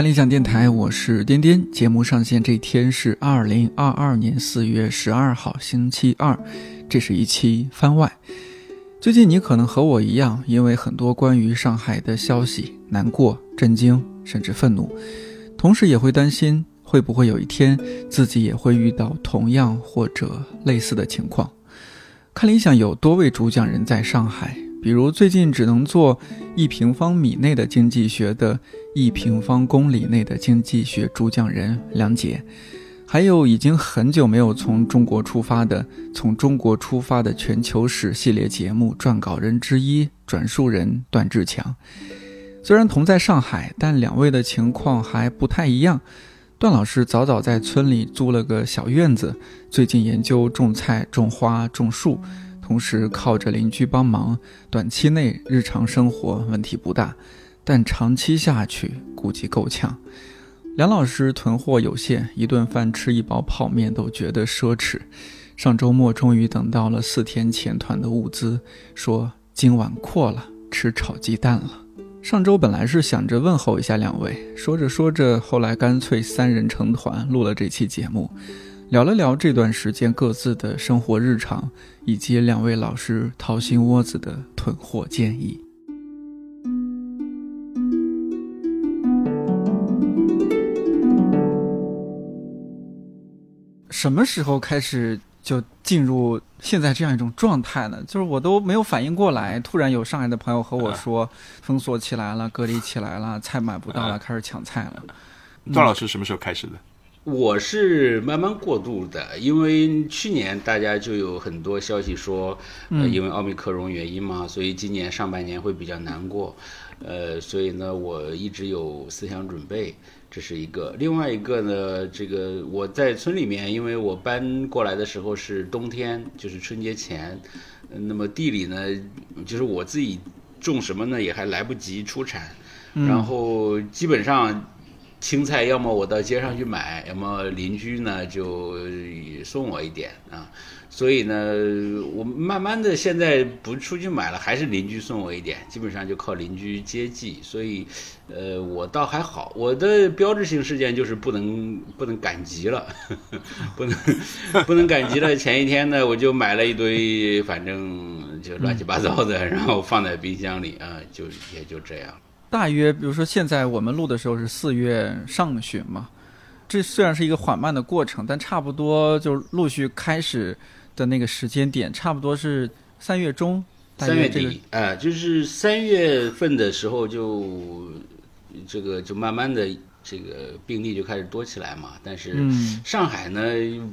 看理想电台，我是颠颠。节目上线这天是二零二二年四月十二号，星期二。这是一期番外。最近你可能和我一样，因为很多关于上海的消息，难过、震惊，甚至愤怒，同时也会担心会不会有一天自己也会遇到同样或者类似的情况。看理想有多位主讲人在上海。比如最近只能做一平方米内的经济学的一平方公里内的经济学主讲人梁杰，还有已经很久没有从中国出发的从中国出发的全球史系列节目撰稿人之一转述人段志强。虽然同在上海，但两位的情况还不太一样。段老师早早在村里租了个小院子，最近研究种菜、种花、种树。同时靠着邻居帮忙，短期内日常生活问题不大，但长期下去估计够呛。梁老师囤货有限，一顿饭吃一包泡面都觉得奢侈。上周末终于等到了四天前团的物资，说今晚阔了，吃炒鸡蛋了。上周本来是想着问候一下两位，说着说着，后来干脆三人成团录了这期节目。聊了聊这段时间各自的生活日常，以及两位老师掏心窝子的囤货建议。什么时候开始就进入现在这样一种状态呢？就是我都没有反应过来，突然有上海的朋友和我说，封锁起来了，隔离起来了，菜买不到了，开始抢菜了。赵老师什么时候开始的？我是慢慢过渡的，因为去年大家就有很多消息说，呃，因为奥密克戎原因嘛，所以今年上半年会比较难过，呃，所以呢，我一直有思想准备，这是一个。另外一个呢，这个我在村里面，因为我搬过来的时候是冬天，就是春节前，那么地里呢，就是我自己种什么呢，也还来不及出产，然后基本上。青菜要么我到街上去买，要么邻居呢就送我一点啊。所以呢，我慢慢的现在不出去买了，还是邻居送我一点，基本上就靠邻居接济。所以，呃，我倒还好。我的标志性事件就是不能不能赶集了，呵 呵不能不能赶集了。前一天呢，我就买了一堆，反正就乱七八糟的，然后放在冰箱里啊，就也就这样。大约，比如说现在我们录的时候是四月上旬嘛，这虽然是一个缓慢的过程，但差不多就陆续开始的那个时间点，差不多是三月中，三月底，哎，就是三月份的时候就这个就慢慢的。这个病例就开始多起来嘛，但是上海呢，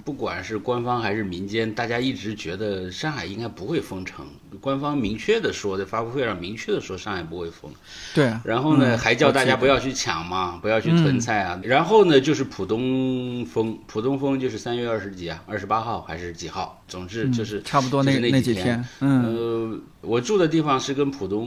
不管是官方还是民间，大家一直觉得上海应该不会封城。官方明确的说，在发布会上明确的说上海不会封。对。然后呢，还叫大家不要去抢嘛，不要去囤菜啊。然后呢，就是浦东封，浦东封就是三月二十几啊，二十八号还是几号？总之就是差不多那那几天。嗯。呃，我住的地方是跟浦东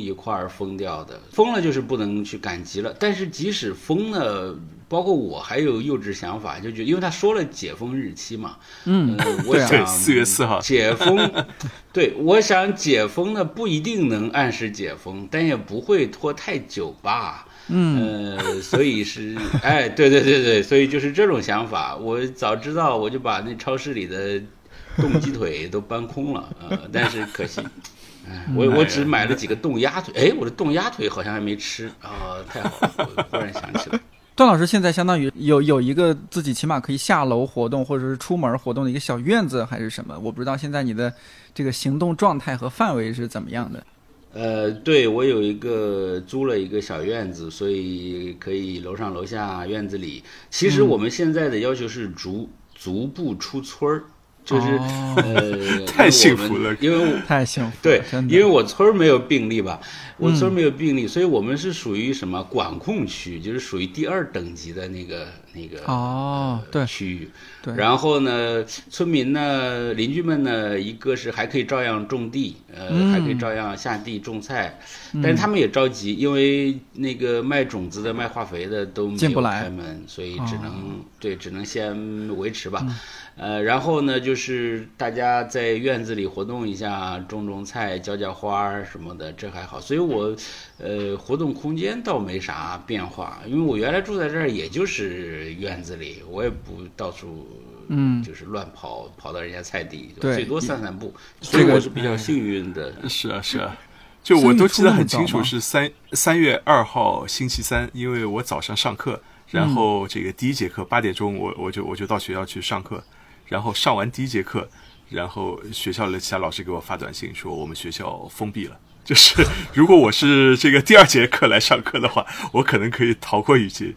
一块儿封掉的，封了就是不能去赶集了。但是即使封呢，包括我还有幼稚想法，就觉得因为他说了解封日期嘛，嗯，我想四月四号。解封，对，我想解封呢不一定能按时解封，但也不会拖太久吧，嗯，呃，所以是，哎，对对对对，所以就是这种想法，我早知道我就把那超市里的冻鸡腿都搬空了，呃，但是可惜。我我只买了几个冻鸭腿，哎，我的冻鸭腿好像还没吃啊，太好了！我 忽然想起来，段老师现在相当于有有一个自己起码可以下楼活动或者是出门活动的一个小院子还是什么？我不知道现在你的这个行动状态和范围是怎么样的。呃，对我有一个租了一个小院子，所以可以楼上楼下院子里。其实我们现在的要求是逐逐步出村儿。就是 呃，太幸福了，因为太幸福对，因为我村儿没有病例吧，我村儿没有病例，所以我们是属于什么管控区，就是属于第二等级的那个那个哦，对区域。对，然后呢，村民呢，邻居们呢，一个是还可以照样种地，呃，还可以照样下地种菜，但是他们也着急，因为那个卖种子的、卖化肥的都没有开门，所以只能对，只能先维持吧。呃，然后呢，就是大家在院子里活动一下，种种菜，浇浇花儿什么的，这还好。所以我，呃，活动空间倒没啥变化，因为我原来住在这儿，也就是院子里，我也不到处，嗯，就是乱跑，跑到人家菜地，对最多散散步。这个所以我是比较幸运的。是啊是啊，就我都记得很清楚，是三三月二号星期三，因为我早上上课，然后这个第一节课八点钟，我我就我就到学校去上课，然后上完第一节课，然后学校的其他老师给我发短信说我们学校封闭了。就是 如果我是这个第二节课来上课的话，我可能可以逃过一劫。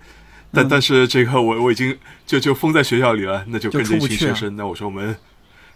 但但是这个我我已经就就封在学校里了，那就跟着一群学生，那我说我们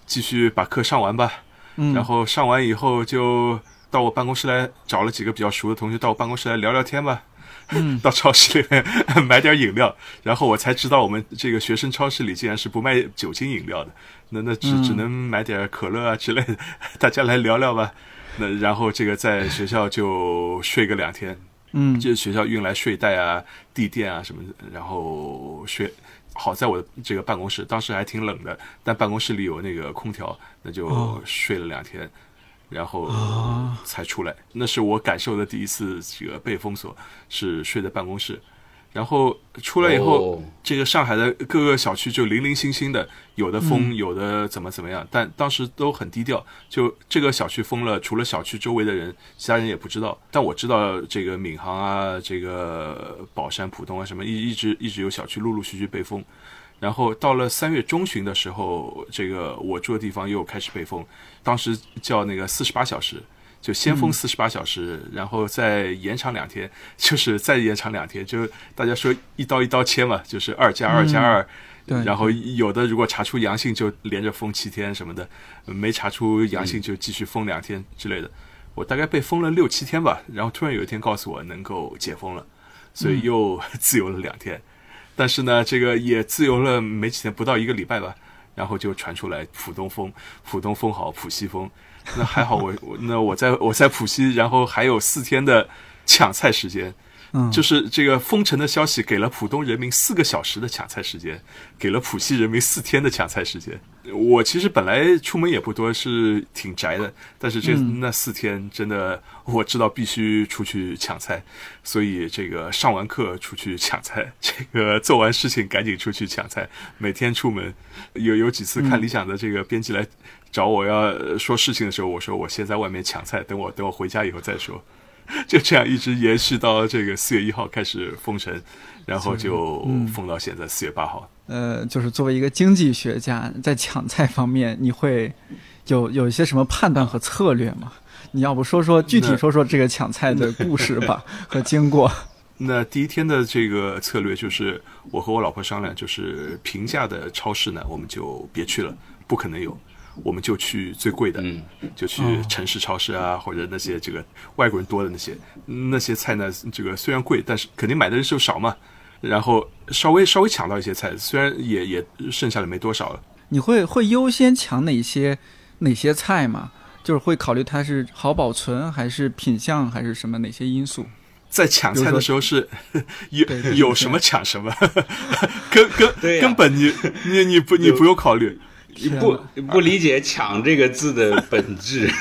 继续把课上完吧。嗯然后上完以后就到我办公室来找了几个比较熟的同学到我办公室来聊聊天吧。嗯到超市里面 买点饮料，然后我才知道我们这个学生超市里竟然是不卖酒精饮料的，那那只嗯只能买点可乐啊之类的，大家来聊聊吧。那然后这个在学校就睡个两天，嗯就是学校运来睡袋啊、地垫啊什么的，然后睡。好在我的这个办公室当时还挺冷的，但办公室里有那个空调，那就哦睡了两天，然后啊才出来。那是我感受的第一次这个被封锁，是睡在办公室。然后出来以后，哦这个上海的各个小区就零零星星的，有的封，嗯有的怎么怎么样，但当时都很低调。就这个小区封了，除了小区周围的人，其他人也不知道。但我知道这个闵行啊，这个宝山、浦东啊什么，一一直一直有小区陆陆续续被封。然后到了三月中旬的时候，这个我住的地方又开始被封，当时叫那个四十八小时。就先封四十八小时，然后再延长两天，就是再延长两天，就大家说一刀一刀切嘛，就是二加二加二，对然后有的如果查出阳性就连着封七天什么的，没查出阳性就继续封两天之类的。我大概被封了六七天吧，然后突然有一天告诉我能够解封了，所以又 自由了两天。但是呢，这个也自由了没几天，不到一个礼拜吧，然后就传出来浦东风，浦东风好，浦西风。那还好我，我那我在我在浦西，然后还有四天的抢菜时间，就是这个封城的消息给了浦东人民四个小时的抢菜时间，给了浦西人民四天的抢菜时间。我其实本来出门也不多，是挺宅的，但是这、那四天真的我知道必须出去抢菜，所以这个上完课出去抢菜，这个做完事情赶紧出去抢菜，每天出门。有有几次看理想的这个编辑来找我要说事情的时候，我说我先在外面抢菜，等我等我回家以后再说。就这样一直延续到这个四月一号开始封城，然后就封到现在四月八号。呃，就是作为一个经济学家，在抢菜方面，你会有有一些什么判断和策略吗？你要不说说具体说说这个抢菜的故事吧 和经过？那第一天的这个策略就是，我和我老婆商量，就是平价的超市呢，我们就别去了，不可能有，我们就去最贵的，嗯，就去哦城市超市啊，或者那些这个外国人多的那些那些菜呢，这个虽然贵，但是肯定买的人就少嘛。然后稍微稍微抢到一些菜，虽然也也剩下的没多少了。你会会优先抢哪些哪些菜吗？就是会考虑它是好保存，还是品相，还是什么哪些因素？在抢菜的时候是有有什么抢什么，根根根本你你你不你不用考虑。你不不理解“抢”这个字的本质。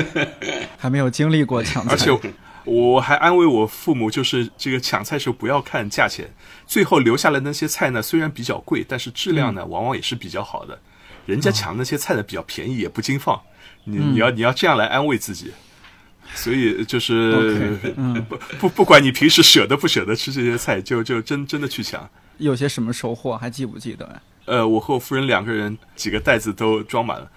还没有经历过抢菜，而且我还安慰我父母，就是这个抢菜时候不要看价钱，最后留下来那些菜呢，虽然比较贵，但是质量呢往往也是比较好的。人家抢那些菜呢比较便宜，也不经放。你你要你要这样来安慰自己。所以就是、不不不管你平时舍得不舍得吃这些菜，就就真真的去抢。有些什么收获还记不记得？呀？呃，我和我夫人两个人几个袋子都装满了，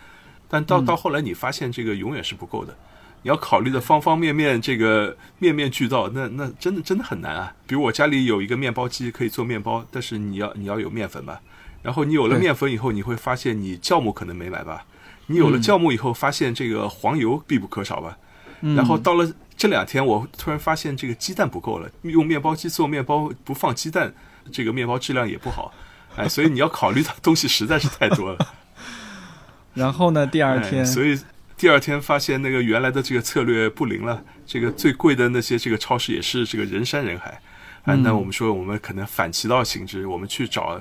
但到到后来你发现这个永远是不够的，你要考虑的方方面面，这个面面俱到，那那真的真的很难啊。比如我家里有一个面包机可以做面包，但是你要你要有面粉吧，然后你有了面粉以后，你会发现你酵母可能没买吧，你有了酵母以后，发现这个黄油必不可少吧，嗯。然后到了这两天，我突然发现这个鸡蛋不够了，用面包机做面包不放鸡蛋，这个面包质量也不好。哎，所以你要考虑的东西实在是太多了。然后呢，第二哎，天，所以第二天发现那个原来的这个策略不灵了，这个最贵的那些这个超市也是这个人山人海，啊，那我们说我们可能反其道行之，我们去找，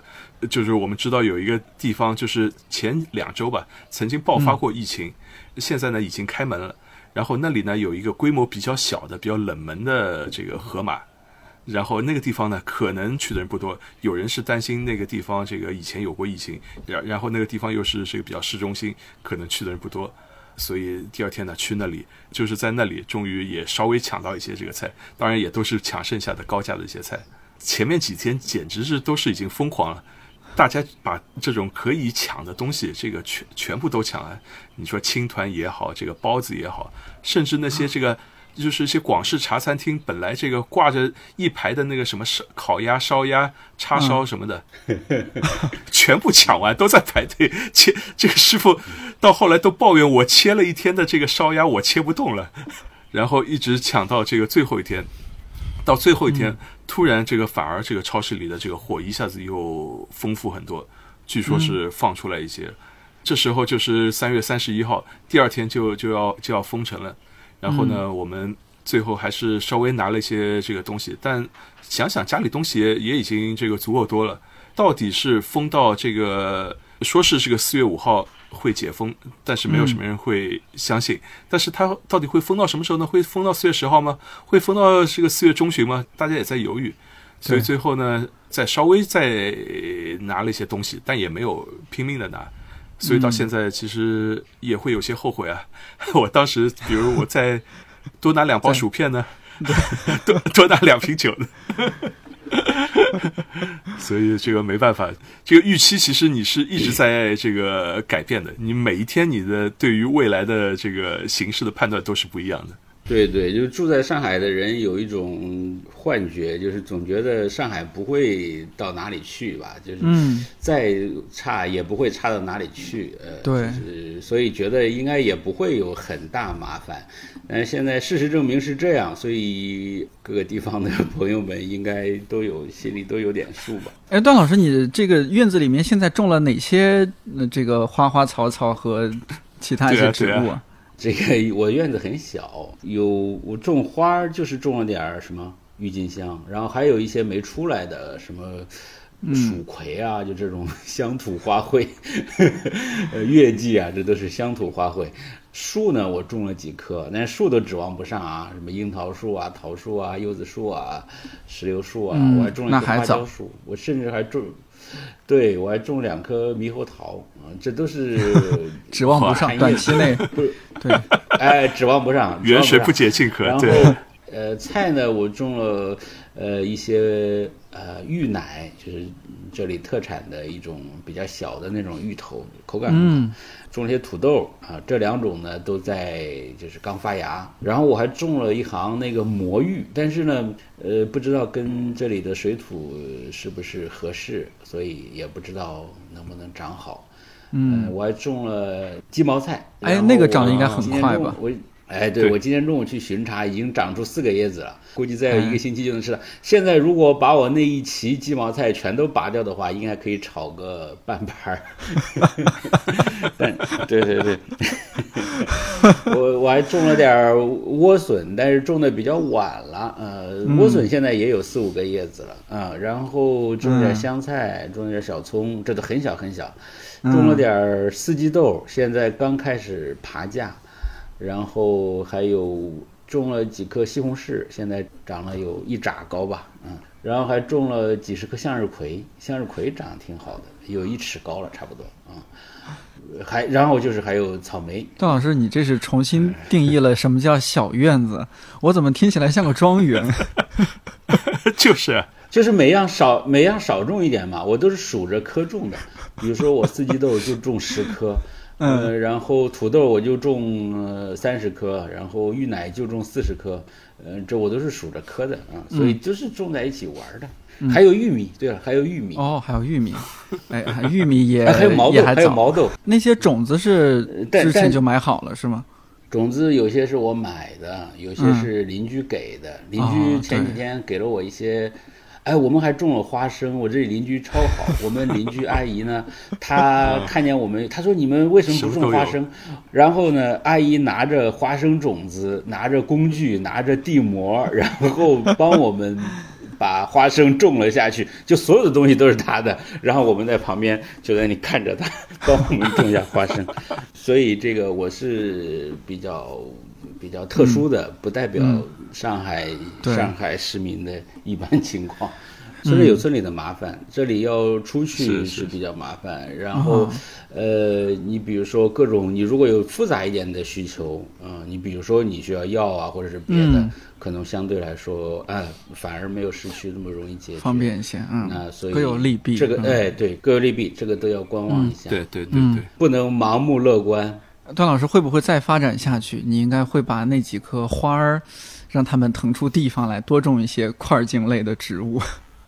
就是我们知道有一个地方，就是前两周吧，曾经爆发过疫情，现在呢已经开门了。然后那里呢有一个规模比较小的、比较冷门的这个河马，然后那个地方呢可能去的人不多，有人是担心那个地方这个以前有过疫情，然然后那个地方又是这个比较市中心，可能去的人不多，所以第二天呢去那里，就是在那里终于也稍微抢到一些这个菜，当然也都是抢剩下的高价的一些菜，前面几天简直是都是已经疯狂了。大家把这种可以抢的东西，这个全全部都抢了。你说青团也好，这个包子也好，甚至那些这个就是一些广式茶餐厅，本来这个挂着一排的那个什么烧烤鸭、烧鸭、叉烧什么的，全部抢完，都在排队切。这个师傅到后来都抱怨我切了一天的这个烧鸭，我切不动了，然后一直抢到这个最后一天，到最后一天。突然，这个反而这个超市里的这个货一下子又丰富很多，据说是放出来一些。这时候就是三月三十一号，第二天就就要就要封城了。然后呢，我们最后还是稍微拿了一些这个东西，但想想家里东西也也已经这个足够多了。到底是封到这个，说是这个四月五号。会解封，但是没有什么人会相信。但是它到底会封到什么时候呢？会封到四月十号吗？会封到这个四月中旬吗？大家也在犹豫。所以最后呢，再稍微再拿了一些东西，但也没有拼命的拿。所以到现在其实也会有些后悔啊。我当时，比如我再多拿两包薯片呢，多多拿两瓶酒呢。所以这个没办法，这个预期其实你是一直在这个改变的。你每一天你的对于未来的这个形势的判断都是不一样的。对对，就住在上海的人有一种幻觉，就是总觉得上海不会到哪里去吧，就是再差也不会差到哪里去。呃，对，所以觉得应该也不会有很大麻烦。但现在事实证明是这样，所以各个地方的朋友们应该都有心里都有点数吧。哎，段老师，你这个院子里面现在种了哪些这个花花草草和其他一些植物啊？这个 我院子很小，有我种花就是种了点什么郁金香，然后还有一些没出来的什么蜀葵啊，就这种 乡土花卉，呃，月季啊，这都是乡土花卉。树呢，我种了几棵，那树都指望不上啊，什么樱桃树啊、桃树啊、柚子树啊、石榴树啊，我还种了一棵花椒树，我甚至还种。对，我还种两棵猕猴桃啊，这都是 指望不上，短期 内不对，哎，指望不上，远水不解近渴。然后，呃，菜呢，我种了呃一些呃芋奶，就是这里特产的一种比较小的那种芋头，口感很好。种了些土豆啊，这两种呢都在就是刚发芽，然后我还种了一行那个魔芋，但是呢，呃，不知道跟这里的水土是不是合适，所以也不知道能不能长好。嗯，我还种了鸡毛菜，哎，那个长得应该很快吧？我。哎，对，我今天中午去巡查，已经长出四个叶子了，估计再有一个星期就能吃了。现在如果把我那一畦鸡毛菜全都拔掉的话，应该可以炒个半盘儿。对对对，我我还种了点莴笋，但是种的比较晚了。呃，莴笋现在也有四五个叶子了啊。然后种点香菜，种点小葱，这都很小很小。种了点四季豆，现在刚开始爬架。然后还有种了几棵西红柿，现在长了有一拃高吧，嗯，然后还种了几十棵向日葵，向日葵长得挺好的，有一尺高了，差不多啊。还然后就是还有草莓。段老师，你这是重新定义了什么叫小院子？我怎么听起来像个庄园？就是，就是每样少每样少种一点嘛，我都是数着棵种的，比如说我四季豆就种十棵。嗯，然后土豆我就种三十颗，然后芋奶就种四十颗，嗯，这我都是数着颗的啊，所以就是种在一起玩的。还有玉米，对了，还有玉米哦，还有玉米，哎，玉米也 还有毛豆，还有毛豆。那些种子是之前就买好了是吗？种子有些是我买的，有些是邻居给的，邻居前几天给了我一些。哎，我们还种了花生，我这里邻居超好。我们邻居阿姨呢，她看见我们，她说：“你们为什么不种花生？”然后呢，阿姨拿着花生种子，拿着工具，拿着地膜，然后帮我们。把花生种了下去，就所有的东西都是他的，然后我们在旁边就在那里看着他 帮我们种下花生，所以这个我是比较比较特殊的，不代表上海上海市民的一般 情况。村里有村里的麻烦，这里要出去是比较麻烦。然后，呃，你比如说各种，你如果有复杂一点的需求，嗯，你比如说你需要药啊，或者是别的，可能相对来说，哎，反而没有市区那么容易解决，方便一些。嗯，那所以各有利弊。这个，哎，对，各有利弊，这个都要观望一下。对对对对，不能盲目乐观。段老师会不会再发展下去？你应该会把那几棵花儿，让他们腾出地方来，多种一些块茎类的植物。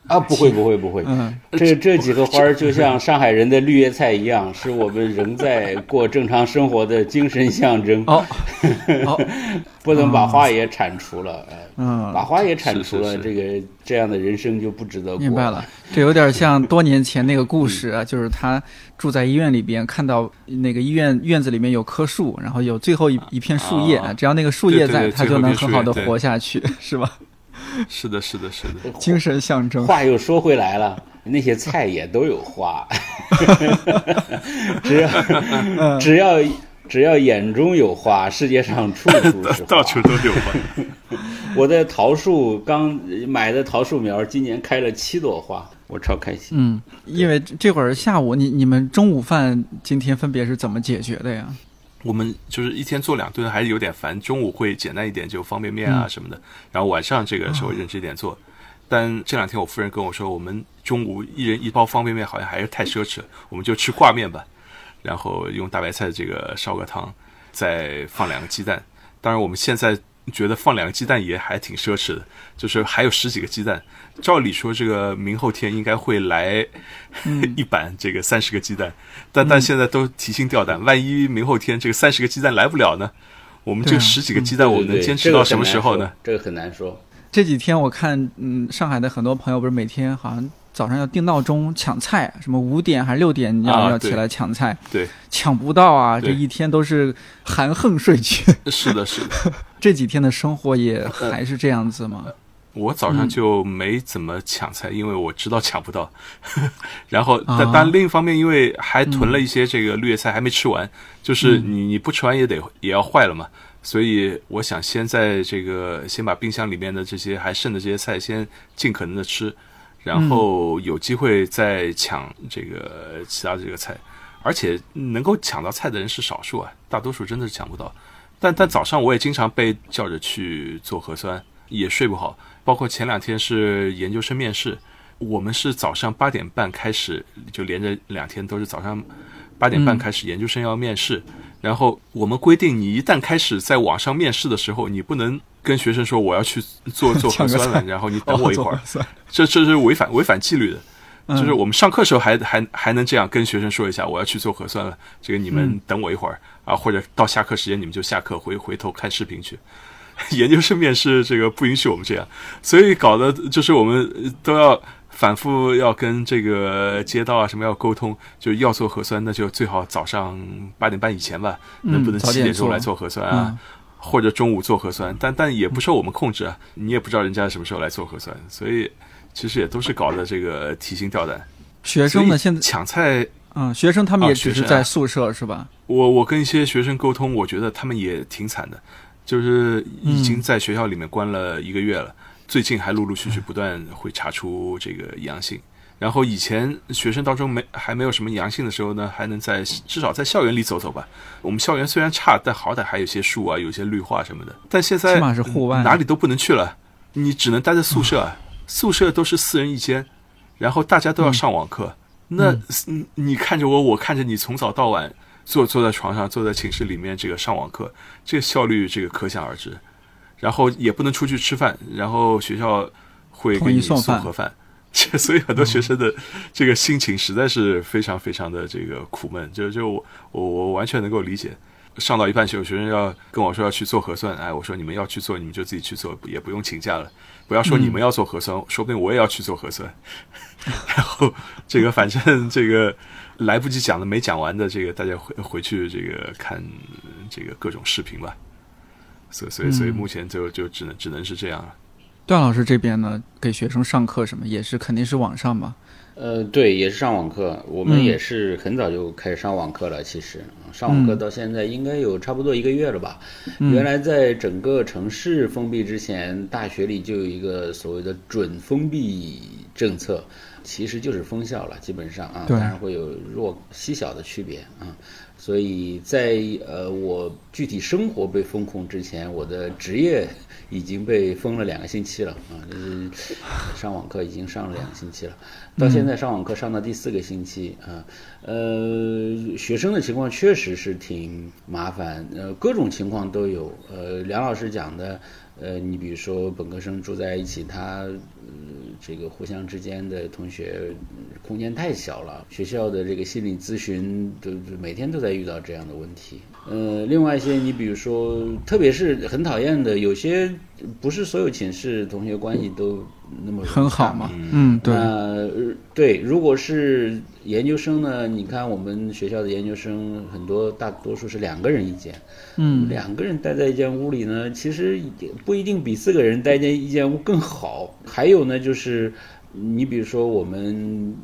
啊，不会不会 不会，嗯。这这几个花儿就像上海人的绿叶菜一样，是我们仍在过正常生活的精神象征。哦，不能把花也铲除了，哎，嗯，把花也铲除了，这个这样的人生就不值得过。明白了，这有点像多年前那个故事啊，就是他住在医院里边，看到那个医院院子里面有棵树，然后有最后一一片树叶，只要那个树叶在，他就能很好的活下去，是吧？是的，是的，是的，精神象征。话又说回来了，那些菜也都有花，只要只要只要眼中有花，世界上处处是花，到处都有花。我的桃树刚买的桃树苗，今年开了七朵花，我超开心。嗯，因为这会儿下午，你你们中午饭今天分别是怎么解决的呀？我们就是一天做两顿，还是有点烦。中午会简单一点，就方便面啊什么的。然后晚上这个稍微认真一点做。但这两天我夫人跟我说，我们中午一人一包方便面好像还是太奢侈了，我们就吃挂面吧。然后用大白菜这个烧个汤，再放两个鸡蛋。当然我们现在。觉得放两个鸡蛋也还挺奢侈的，就是还有十几个鸡蛋。照理说，这个明后天应该会来 一板这个三十个鸡蛋，但但现在都提心吊胆，万一明后天这个三十个鸡蛋来不了呢？我们这十几个鸡蛋，我们能坚持到什么时候呢？这个很难说。这几天我看，嗯，上海的很多朋友不是每天好像。早上要定闹钟抢菜，什么五点还是六点你要要起来抢菜？对，抢不到啊！这一天都是含恨睡去。是的，是的。这几天的生活也还是这样子吗？我早上就没怎么抢菜，因为我知道抢不到。然后，但但另一方面，因为还囤了一些这个绿叶菜还没吃完，就是你你不吃完也得也要坏了嘛。所以我想先在这个先把冰箱里面的这些还剩的这些菜先尽可能的吃。然后有机会再抢这个其他这个菜，而且能够抢到菜的人是少数啊，大多数真的是抢不到。但但早上我也经常被叫着去做核酸，也睡不好。包括前两天是研究生面试，我们是早上八点半开始，就连着两天都是早上八点半开始研究生要面试。然后我们规定，你一旦开始在网上面试的时候，你不能。跟学生说我要去做做核酸了，然后你等我一会儿，这这是违反违反纪律的。就是我们上课时候还还还能这样跟学生说一下，我要去做核酸了，这个你们等我一会儿啊，或者到下课时间你们就下课回回头看视频去。研究生面试这个不允许我们这样，所以搞得就是我们都要反复要跟这个街道啊什么要沟通，就要做核酸，那就最好早上八点半以前吧，能不能七点钟来做核酸啊？或者中午做核酸，但但也不受我们控制啊，你也不知道人家什么时候来做核酸，所以其实也都是搞的这个提心吊胆。学生们现在抢菜，嗯，学生他们也只是在宿舍是吧？我我跟一些学生沟通，我觉得他们也挺惨的，就是已经在学校里面关了一个月了，最近还陆陆续续不断会查出这个阳性。然后以前学生当中没还没有什么阳性的时候呢，还能在至少在校园里走走吧。我们校园虽然差，但好歹还有些树啊，有些绿化什么的。但现在起码是户外，哪里都不能去了，你只能待在宿舍。宿舍都是四人一间，然后大家都要上网课。那你看着我，我看着你，从早到晚坐坐在床上，坐在寝室里面这个上网课，这个效率这个可想而知。然后也不能出去吃饭，然后学校会给你送盒饭。所以很多学生的这个心情实在是非常非常的这个苦闷，就就我我完全能够理解。上到一半，有学生要跟我说要去做核酸，哎，我说你们要去做，你们就自己去做，也不用请假了。不要说你们要做核酸，说不定我也要去做核酸。然后这个反正这个来不及讲的没讲完的，这个大家回回去这个看这个各种视频吧。所所以所以目前就就只能只能是这样了。段老师这边呢，给学生上课什么也是肯定是网上嘛？呃，对，也是上网课。我们也是很早就开始上网课了。其实上网课到现在应该有差不多一个月了吧？原来在整个城市封闭之前，大学里就有一个所谓的准封闭政策，其实就是封校了，基本上啊，当然会有弱细小的区别啊。所以在呃，我具体生活被封控之前，我的职业已经被封了两个星期了啊，上网课已经上了两个星期了，到现在上网课上到第四个星期啊，呃，学生的情况确实是挺麻烦，呃，各种情况都有，呃，梁老师讲的。呃，你比如说本科生住在一起，他呃这个互相之间的同学空间太小了，学校的这个心理咨询都每天都在遇到这样的问题。呃，另外一些，你比如说，特别是很讨厌的，有些不是所有寝室同学关系都那么很好嘛。嗯，对，如果是研究生呢？你看我们学校的研究生很多，大多数是两个人一间。嗯，两个人待在一间屋里呢，其实不一定比四个人待在一间屋更好。还有呢，就是你比如说我们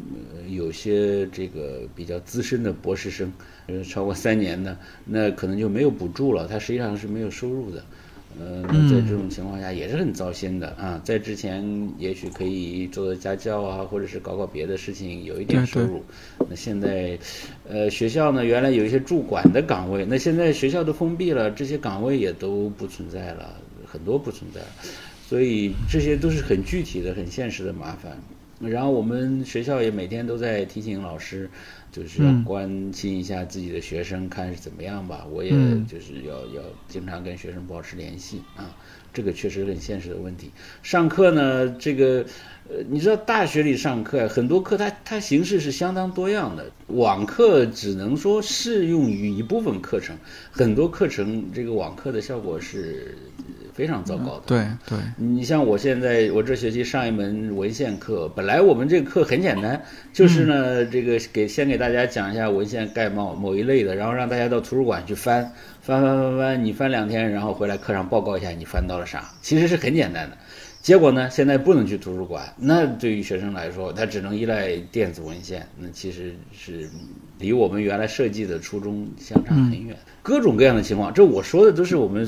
有些这个比较资深的博士生，呃，超过三年的，那可能就没有补助了，他实际上是没有收入的。呃，在这种情况下也是很糟心的啊。在之前也许可以做做家教啊，或者是搞搞别的事情，有一点收入。那现在，呃，学校呢，原来有一些驻管的岗位，那现在学校都封闭了，这些岗位也都不存在了，很多不存在。所以这些都是很具体的、很现实的麻烦。然后我们学校也每天都在提醒老师。就是要关心一下自己的学生，看是怎么样吧。我也就是要要经常跟学生保持联系啊，这个确实很现实的问题。上课呢，这个呃，你知道大学里上课很多课，它它形式是相当多样的。网课只能说适用于一部分课程，很多课程这个网课的效果是。非常糟糕的。对对，你像我现在，我这学期上一门文献课，本来我们这个课很简单，就是呢，这个给先给大家讲一下文献概貌某一类的，然后让大家到图书馆去翻翻翻翻翻，你翻两天，然后回来课上报告一下你翻到了啥，其实是很简单的。结果呢，现在不能去图书馆，那对于学生来说，他只能依赖电子文献，那其实是离我们原来设计的初衷相差很远。各种各样的情况，这我说的都是我们。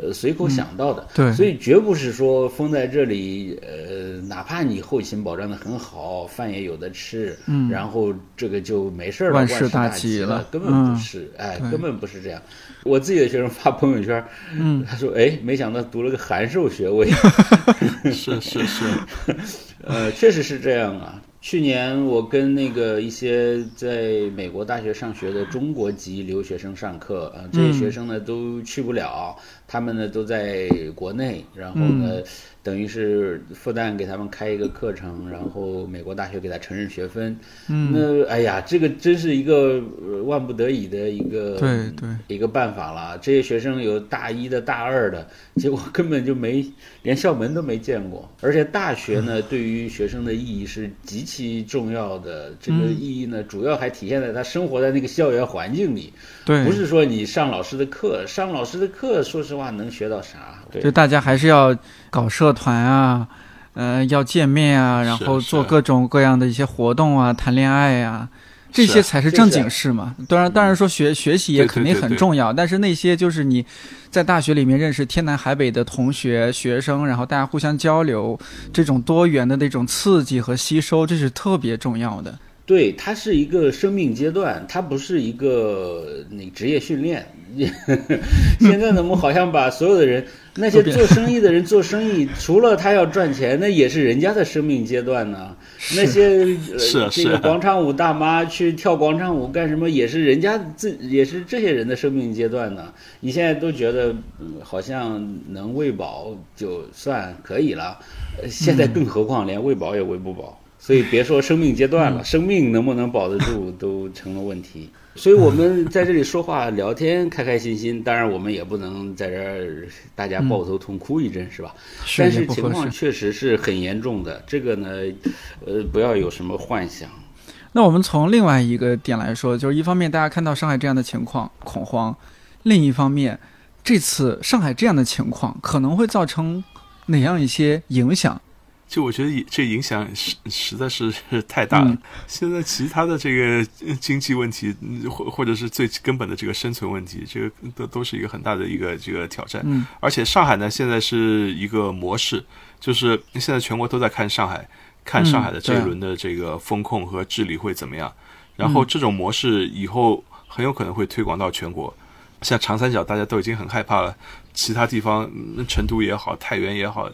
呃，随口想到的，对，所以绝不是说封在这里，呃，哪怕你后勤保障的很好，饭也有的吃，嗯，然后这个就没事了，万事大吉了，根本不是，哎，根本不是这样。我自己的学生发朋友圈，嗯，他说，哎，没想到读了个函授学位，是 是是，呃，确实是这样啊。去年我跟那个一些在美国大学上学的中国籍留学生上课，啊，这些学生呢都去不了，他们呢都在国内，然后呢。等于是复旦给他们开一个课程，然后美国大学给他承认学分。嗯，那哎呀，这个真是一个万不得已的一个对对一个办法了。这些学生有大一的大二的，结果根本就没连校门都没见过。而且大学呢，对于学生的意义是极其重要的。这个意义呢，主要还体现在他生活在那个校园环境里。对，不是说你上老师的课，上老师的课，说实话能学到啥？就大家还是要搞社团啊，呃，要见面啊，然后做各种各样的一些活动啊，谈恋爱呀，这些才是正经事嘛。当然，当然说学学习也肯定很重要，但是那些就是你在大学里面认识天南海北的同学、学生，然后大家互相交流，这种多元的那种刺激和吸收，这是特别重要的。对，它是一个生命阶段，它不是一个那职业训练。现在呢，我们好像把所有的人，那些做生意的人做生意，除了他要赚钱，那也是人家的生命阶段呢。那些 是这个广场舞大妈去跳广场舞干什么，也是人家自也是这些人的生命阶段呢。你现在都觉得好像能喂饱就算可以了，现在更何况连喂饱也喂不饱。所以别说生命阶段了，生命能不能保得住都成了问题。所以我们在这里说话聊天，开开心心。当然，我们也不能在这儿大家抱头痛哭一阵，是吧？但是情况确实是很严重的。这个呢，呃，不要有什么幻想。那我们从另外一个点来说，就是一方面大家看到上海这样的情况恐慌，另一方面，这次上海这样的情况可能会造成。哪样一些影响？就我觉得这影响实实在是太大了。现在其他的这个经济问题，或或者是最根本的这个生存问题，这个都都是一个很大的一个这个挑战。嗯，而且上海呢，现在是一个模式，就是现在全国都在看上海，看上海的这一轮的这个风控和治理会怎么样。然后这种模式以后很有可能会推广到全国，像长三角大家都已经很害怕了，其他地方成都也好，太原也好。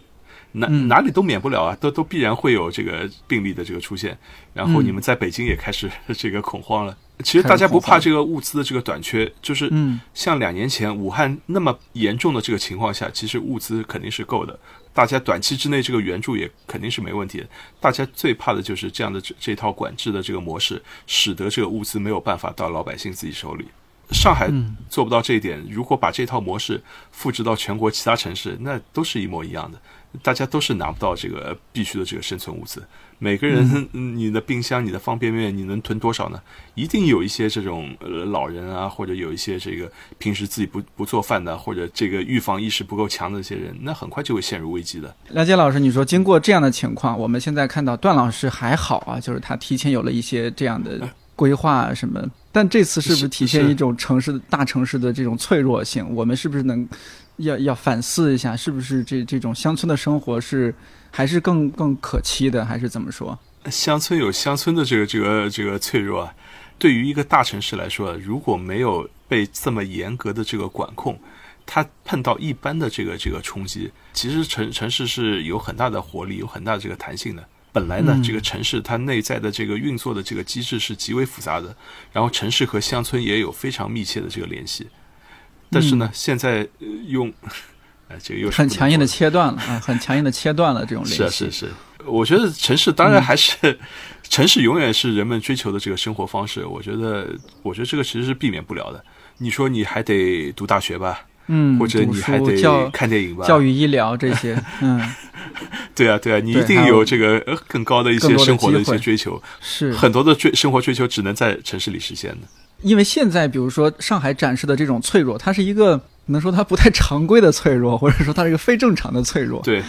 哪哪里都免不了啊，都都必然会有这个病例的这个出现，然后你们在北京也开始 这个恐慌了。其实大家不怕这个物资的这个短缺，就是像两年前武汉那么严重的这个情况下，其实物资肯定是够的，大家短期之内这个援助也肯定是没问题的。大家最怕的就是这样的这这套管制的这个模式，使得这个物资没有办法到老百姓自己手里。上海做不到这一点，如果把这套模式复制到全国其他城市，那都是一模一样的。大家都是拿不到这个必须的这个生存物资。每个人，你的冰箱、你的方便面，你能囤多少呢？一定有一些这种呃老人啊，或者有一些这个平时自己不不做饭的，或者这个预防意识不够强的一些人，那很快就会陷入危机的。梁杰老师，你说经过这样的情况，我们现在看到段老师还好啊，就是他提前有了一些这样的规划什么。但这次是不是体现一种城市大城市的这种脆弱性？我们是不是能？要要反思一下，是不是这这种乡村的生活是还是更更可期的，还是怎么说？乡村有乡村的这个这个这个脆弱啊。对于一个大城市来说，如果没有被这么严格的这个管控，它碰到一般的这个这个冲击，其实城城市是有很大的活力，有很大的这个弹性的。本来呢，这个城市它内在的这个运作的这个机制是极为复杂的，然后城市和乡村也有非常密切的这个联系。但是呢，现在用，哎，这个又很强硬的切断了啊，很强硬的切断了这种联系。是是是，我觉得城市当然还是 城市，永远是人们追求的这个生活方式。我觉得，我觉得这个其实是避免不了的。你说你还得读大学吧，嗯，或者你还得看电影吧，教育、医疗这些，嗯，对啊，对啊，你一定有这个更高的一些生活的一些追求，是很多的追生活追求只能在城市里实现的。因为现在，比如说上海展示的这种脆弱，它是一个 能说它不太常规的脆弱，或者说它是一个非正常的脆弱。对，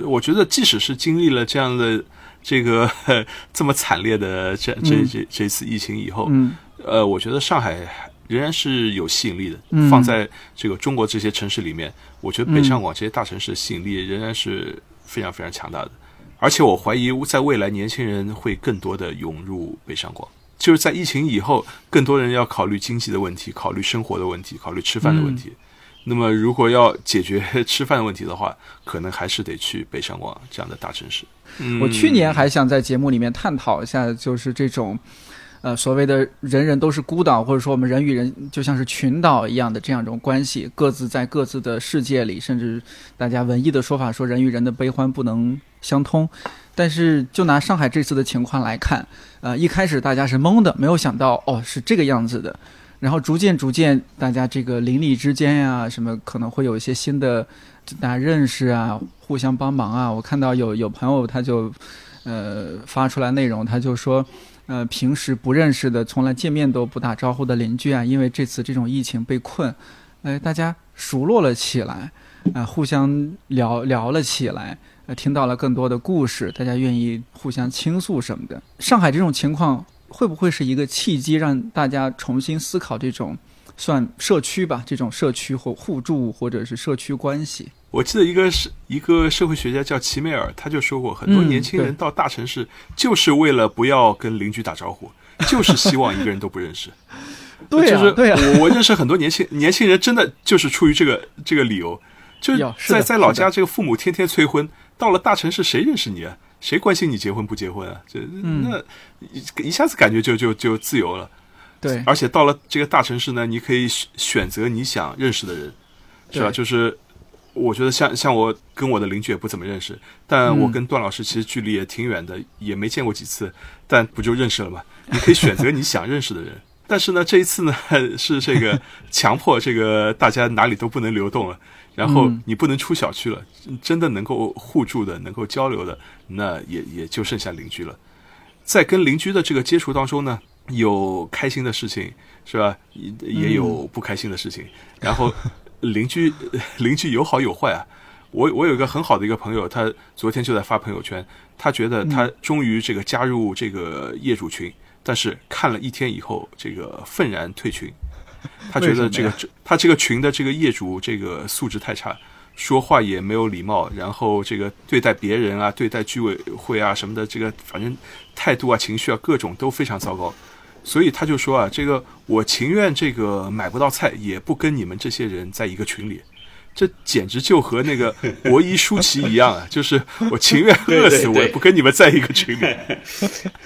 我觉得即使是经历了这样的这个 这么惨烈的这这这这次疫情以后，嗯，呃，我觉得上海仍然是有吸引力的。放在这个中国这些城市里面，我觉得北上广这些大城市的吸引力仍然是非常非常强大的。而且我怀疑，在未来年轻人会更多的涌入北上广。就是在疫情以后，更多人要考虑经济的问题，考虑生活的问题，考虑吃饭的问题。那么，如果要解决吃饭的问题的话，可能还是得去北上广这样的大城市。我去年还想在节目里面探讨一下，就是这种，呃，所谓的人人都是孤岛，或者说我们人与人就像是群岛一样的这样一种关系，各自在各自的世界里，甚至大家文艺的说法说人与人的悲欢不能相通。但是，就拿上海这次的情况来看，呃，一开始大家是懵的，没有想到哦是这个样子的，然后逐渐逐渐，大家这个邻里之间呀，什么可能会有一些新的大家认识啊，互相帮忙啊。我看到有有朋友他就，呃，发出来内容，他就说，呃，平时不认识的，从来见面都不打招呼的邻居啊，因为这次这种疫情被困，哎，大家熟络了起来，啊，互相聊聊了起来。呃，听到了更多的故事，大家愿意互相倾诉什么的。上海这种情况会不会是一个契机，让大家重新思考这种算社区吧？这种社区或互助或者是社区关系？我记得一个是一个社会学家叫齐美尔，他就说过，很多年轻人到大城市就是为了不要跟邻居打招呼，就是希望一个人都不认识。对呀，对呀，我我认识很多年轻年轻人，真的就是出于这个这个理由，就是在在老家，这个父母天天催婚。到了大城市，谁认识你啊？谁关心你结婚不结婚啊？这那一下子感觉就就就自由了。对，而且到了这个大城市呢，你可以选择你想认识的人，是吧？就是我觉得像像我跟我的邻居也不怎么认识，但我跟段老师其实距离也挺远的，也没见过几次，但不就认识了吗？你可以选择你想认识的人。但是呢，这一次呢 是这个强迫这个大家哪里都不能流动了。然后你不能出小区了，真的能够互助的、能够交流的，那也也就剩下邻居了。在跟邻居的这个接触当中呢，有开心的事情，是吧？也也有不开心的事情。然后邻居 邻居有好有坏啊。我我有一个很好的一个朋友，他昨天就在发朋友圈，他觉得他终于这个加入这个业主群，但是看了一天以后，这个愤然退群。他觉得这个他这个群的这个业主这个素质太差，说话也没有礼貌，然后这个对待别人啊，对待居委会啊什么的，这个反正态度啊、情绪啊各种都非常糟糕。所以他就说啊，这个我情愿这个买不到菜，也不跟你们这些人在一个群里。这简直就和那个 博伊舒淇一样啊！就是我情愿饿死，我也不跟你们在一个群里。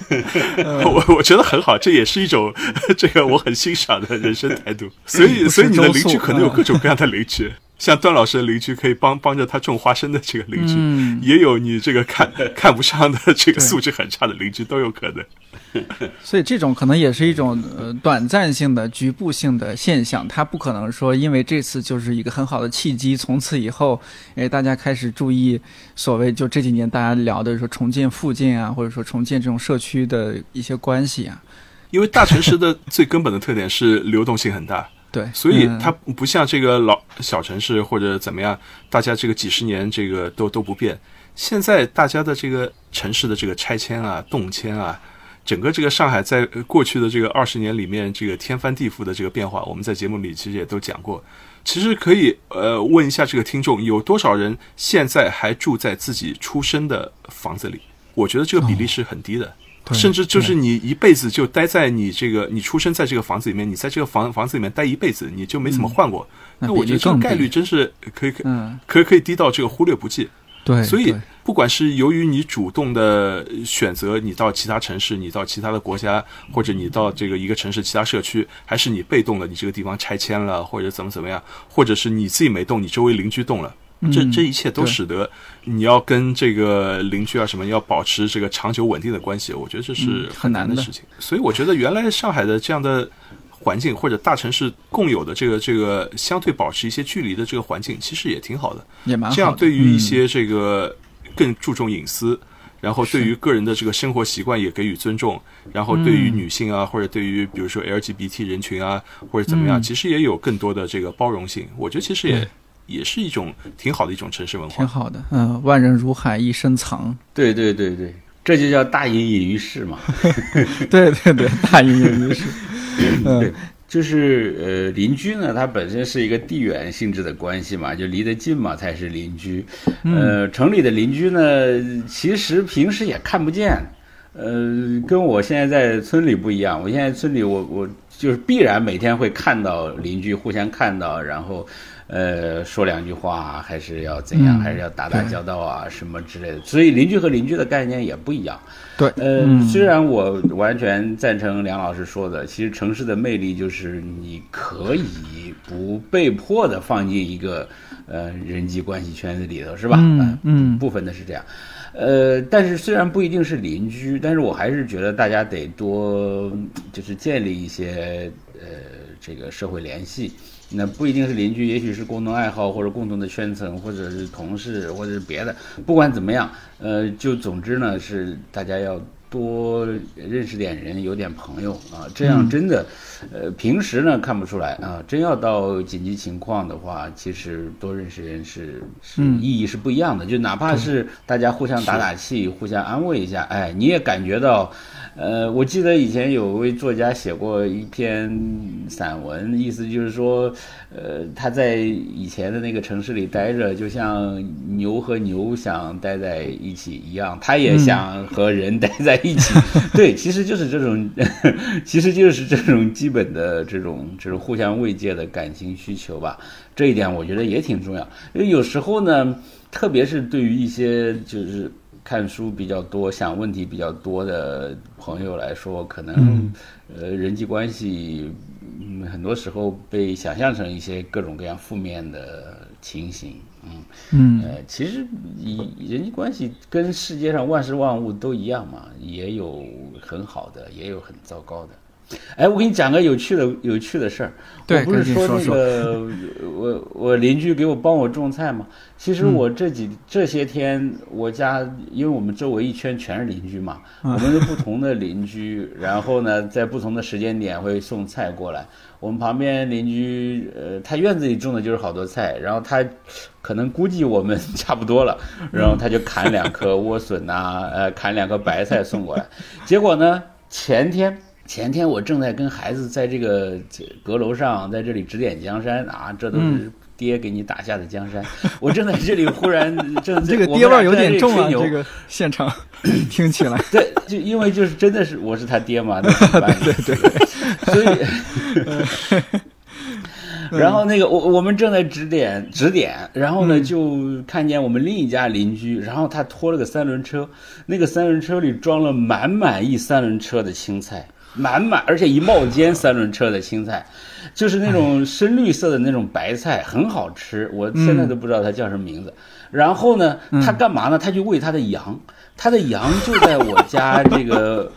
我我觉得很好，这也是一种 这个我很欣赏的人生态度。所以，所以你的邻居可能有各种各样的邻居，像段老师的邻居可以帮帮着他种花生的这个邻居，也有你这个看看不上的这个素质很差的邻居都有可能。所以这种可能也是一种呃短暂性的、局部性的现象，它不可能说因为这次就是一个很好的契机，从此以后，哎，大家开始注意所谓就这几年大家聊的说重建附近啊，或者说重建这种社区的一些关系啊。因为大城市的最根本的特点是流动性很大，对，所以它不像这个老小城市或者怎么样，大家这个几十年这个都都不变。现在大家的这个城市的这个拆迁啊、动迁啊。整个这个上海在过去的这个二十年里面，这个天翻地覆的这个变化，我们在节目里其实也都讲过。其实可以呃问一下这个听众，有多少人现在还住在自己出生的房子里？我觉得这个比例是很低的，甚至就是你一辈子就待在你这个你出生在这个房子里面，你在这个房房子里面待一辈子，你就没怎么换过。那我觉得这个概率真是可以可可以可以低到这个忽略不计。对，所以不管是由于你主动的选择，你到其他城市，你到其他的国家，或者你到这个一个城市其他社区，还是你被动的，你这个地方拆迁了，或者怎么怎么样，或者是你自己没动，你周围邻居动了，这这一切都使得你要跟这个邻居啊什么要保持这个长久稳定的关系，我觉得这是很难的事情。所以我觉得原来上海的这样的。环境或者大城市共有的这个这个相对保持一些距离的这个环境，其实也挺好的。也蛮这样对于一些这个更注重隐私，然后对于个人的这个生活习惯也给予尊重，然后对于女性啊或者对于比如说 LGBT 人群啊或者怎么样，其实也有更多的这个包容性。我觉得其实也也是一种挺好的一种城市文化。挺好的，嗯，万人如海一身藏。对对对对，这就叫大隐隐于市嘛。对对对，大隐隐于市。对，就是呃，邻居呢，它本身是一个地缘性质的关系嘛，就离得近嘛才是邻居。呃，城里的邻居呢，其实平时也看不见。呃，跟我现在在村里不一样，我现在村里我我就是必然每天会看到邻居互相看到，然后。呃，说两句话还是要怎样？还是要打打交道啊，什么之类的。所以邻居和邻居的概念也不一样。对，呃，虽然我完全赞成梁老师说的，其实城市的魅力就是你可以不被迫的放进一个呃人际关系圈子里头，是吧？嗯嗯，部分的是这样。呃，但是虽然不一定是邻居，但是我还是觉得大家得多就是建立一些呃这个社会联系。那不一定是邻居，也许是共同爱好或者共同的圈层，或者是同事，或者是别的。不管怎么样，呃，就总之呢，是大家要多认识点人，有点朋友啊，这样真的，呃，平时呢看不出来啊，真要到紧急情况的话，其实多认识人是是意义是不一样的。就哪怕是大家互相打打气，互相安慰一下，哎，你也感觉到。呃，我记得以前有位作家写过一篇散文，意思就是说，呃，他在以前的那个城市里待着，就像牛和牛想待在一起一样，他也想和人待在一起。对，其实就是这种，其实就是这种基本的这种就是互相慰藉的感情需求吧。这一点我觉得也挺重要，因为有时候呢，特别是对于一些就是。看书比较多、想问题比较多的朋友来说，可能呃人际关系很多时候被想象成一些各种各样负面的情形。嗯嗯，呃，其实以人际关系跟世界上万事万物都一样嘛，也有很好的，也有很糟糕的。哎，我给你讲个有趣的有趣的事儿。我不是说那个我我邻居给我帮我种菜吗？其实我这几这些天，我家因为我们周围一圈全是邻居嘛，我们是不同的邻居，然后呢，在不同的时间点会送菜过来。我们旁边邻居，呃，他院子里种的就是好多菜，然后他可能估计我们 差不多了，然后他就砍两颗 莴笋呐，呃，砍两颗白菜送过来。结果呢，前天前天我正在跟孩子在这个阁楼上在这里指点江山啊，这都是。爹给你打下的江山，我正在这里，忽然 正这个爹味有点重啊，这个现场 听起来，对，就因为就是真的是我是他爹嘛，对对对，所以，然后那个我我们正在指点指点，然后呢就看见我们另一家邻居，然后他拖了个三轮车，那个三轮车里装了满满一三轮车的青菜，满满而且一冒尖三轮车的青菜。就是那种深绿色的那种白菜，很好吃。我现在都不知道它叫什么名字。然后呢，他干嘛呢？他去喂他的羊，他的羊就在我家这个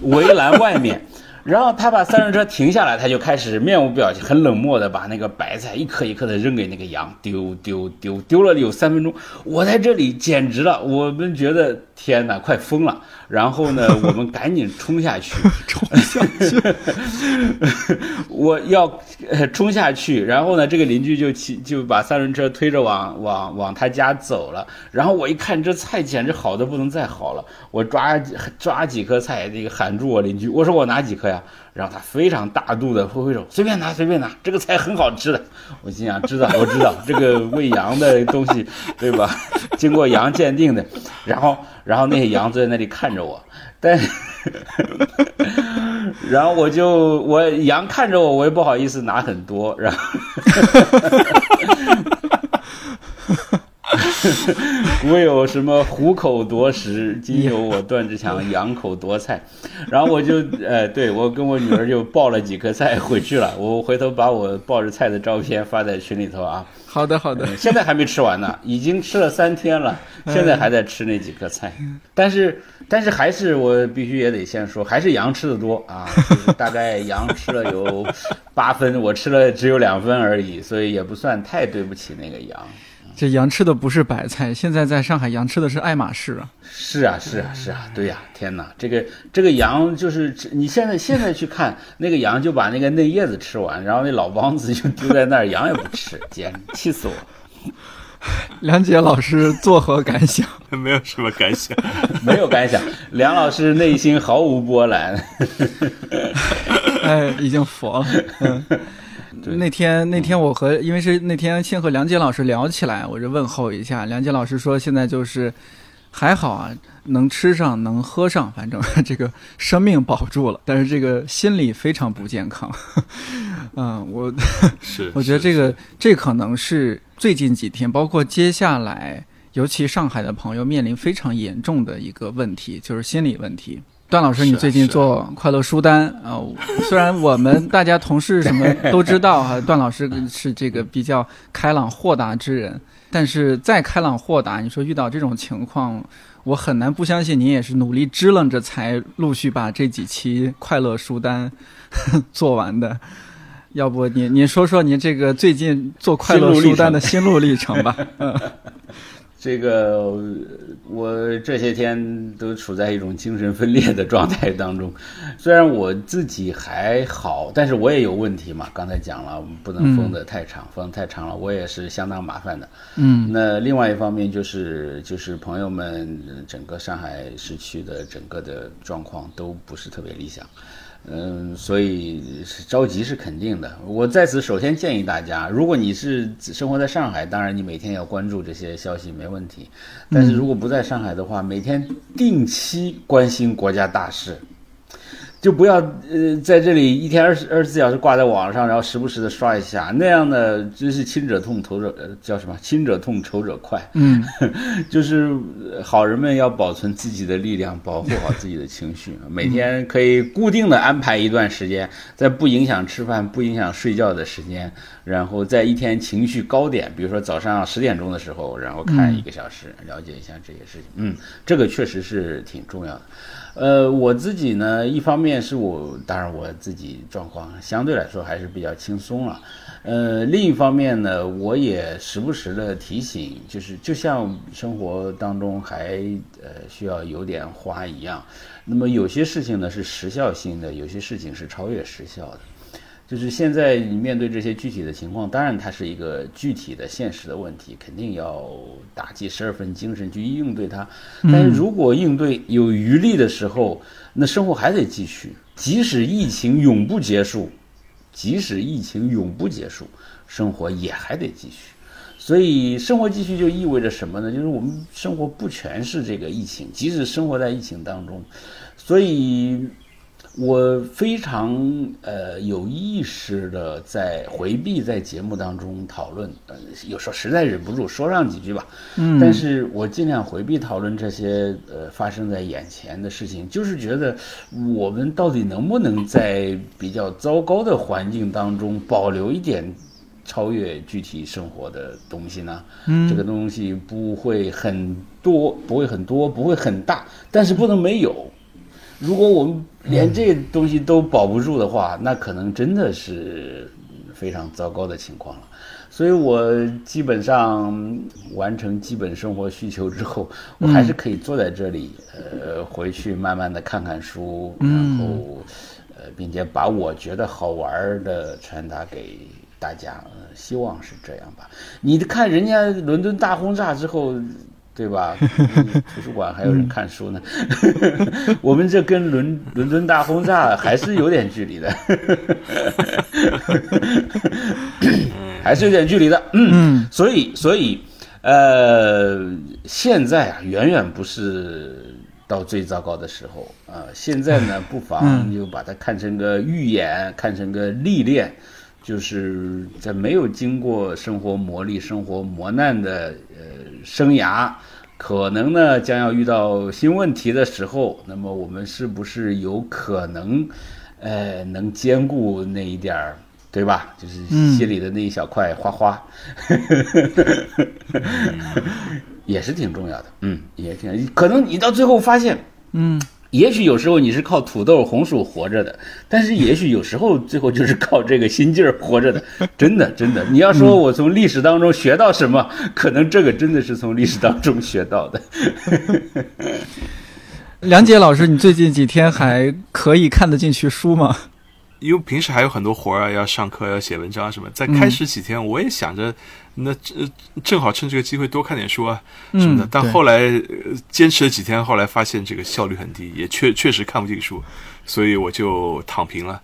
围栏外面。然后他把三轮车停下来，他就开始面无表情、很冷漠的把那个白菜一颗一颗的扔给那个羊，丢丢丢，丢了有三分钟。我在这里简直了，我们觉得天哪，快疯了。然后呢，我们赶紧冲下去，冲下去，我要冲下去。然后呢，这个邻居就骑就把三轮车推着往往往他家走了。然后我一看，这菜简直好的不能再好了。我抓抓几颗菜，这个喊住我邻居，我说我拿几颗呀？然后他非常大度的挥挥手，随便拿随便拿，这个菜很好吃的。我心想，知道我知道这个喂羊的东西，对吧？经过羊鉴定的。然后然后那些羊坐在那里看着我，但 然后我就我羊看着我，我也不好意思拿很多，然后。古有什么虎口夺食，今有我段志强羊口夺菜。然后我就，呃，对我跟我女儿就抱了几颗菜回去了。我回头把我抱着菜的照片发在群里头啊。好的，好的。现在还没吃完呢，已经吃了三天了，现在还在吃那几颗菜。但是，但是还是我必须也得先说，还是羊吃的多啊。大概羊吃了有八分，我吃了只有两分而已，所以也不算太对不起那个羊。这羊吃的不是白菜，现在在上海羊吃的是爱马仕啊！是啊，是啊，是啊，对呀！天哪，这个这个羊就是你现在现在去看那个羊，就把那个嫩叶子吃完，然后那老梆子就丢在那儿，羊也不吃，简直气死我！梁杰老师作何感想？没有什么感想，没有感想。梁老师内心毫无波澜，哎，已经佛了。那天那天我和因为是那天先和梁杰老师聊起来，我就问候一下梁杰老师说现在就是还好啊，能吃上能喝上，反正这个生命保住了，但是这个心理非常不健康。嗯，我 是我觉得这个这可能是最近几天，包括接下来，尤其上海的朋友面临非常严重的一个问题，就是心理问题。段老师，你最近做快乐书单啊？虽然我们大家同事什么 都知道哈，段老师是这个比较开朗豁达之人，但是再开朗豁达，你说遇到这种情况，我很难不相信您也是努力支棱着才陆续把这几期快乐书单 做完的。要不您您说说您这个最近做快乐书单的心路历程吧？这个我这些天都处在一种精神分裂的状态当中，虽然我自己还好，但是我也有问题嘛。刚才讲了，不能封得太长，封太长了，我也是相当麻烦的。嗯，那另外一方面就是就是朋友们整个上海市区的整个的状况都不是特别理想。嗯，所以着急是肯定的。我在此首先建议大家，如果你是生活在上海，当然你每天要关注这些消息没问题。但是如果不在上海的话，每天定期关心国家大事。就不要呃在这里一天二十二十四小时挂在网上，然后时不时的刷一下，那样的真是亲者痛，仇者呃叫什么？亲者痛，仇者快。嗯，就是好人们要保存自己的力量，保护好自己的情绪，每天可以固定的安排一段时间，在不影响吃饭、不影响睡觉的时间，然后在一天情绪高点，比如说早上十点钟的时候，然后看一个小时，了解一下这些事情。嗯，这个确实是挺重要的。呃，我自己呢，一方面是我，当然我自己状况相对来说还是比较轻松了。呃，另一方面呢，我也时不时的提醒，就是就像生活当中还呃需要有点花一样。那么有些事情呢是时效性的，有些事情是超越时效的。就是现在你面对这些具体的情况，当然它是一个具体的现实的问题，肯定要打击十二分精神去应对它。但是如果应对有余力的时候，那生活还得继续，即使疫情永不结束，即使疫情永不结束，生活也还得继续。所以生活继续就意味着什么呢？就是我们生活不全是这个疫情，即使生活在疫情当中，所以。我非常呃有意识的在回避在节目当中讨论，呃，有时候实在忍不住说上几句吧，嗯，但是我尽量回避讨论这些呃发生在眼前的事情，就是觉得我们到底能不能在比较糟糕的环境当中保留一点超越具体生活的东西呢？嗯，这个东西不会很多，不会很多，不会很大，但是不能没有。如果我们连这东西都保不住的话，那可能真的是非常糟糕的情况了。所以我基本上完成基本生活需求之后，我还是可以坐在这里，呃，回去慢慢的看看书，然后，呃，并且把我觉得好玩的传达给大家。希望是这样吧。你看人家伦敦大轰炸之后。对吧？图书馆还有人看书呢，我们这跟伦伦敦大轰炸还是有点距离的，还是有点距离的。嗯，所以所以呃，现在啊，远远不是到最糟糕的时候啊。现在呢，不妨就把它看成个预演，看成个历练，就是在没有经过生活磨砺、生活磨难的呃生涯。可能呢，将要遇到新问题的时候，那么我们是不是有可能，呃，能兼顾那一点儿，对吧？就是心里的那一小块花花，也是挺重要的。嗯，也挺可能你到最后发现，嗯。也许有时候你是靠土豆、红薯活着的，但是也许有时候最后就是靠这个心劲儿活着的。真的，真的，你要说我从历史当中学到什么，可能这个真的是从历史当中学到的。梁杰老师，你最近几天还可以看得进去书吗？因为平时还有很多活儿啊，要上课，要写文章什么。在开始几天，我也想着，那正正好趁这个机会多看点书啊什么的。但后来坚持了几天，后来发现这个效率很低，也确确实看不进书，所以我就躺平了。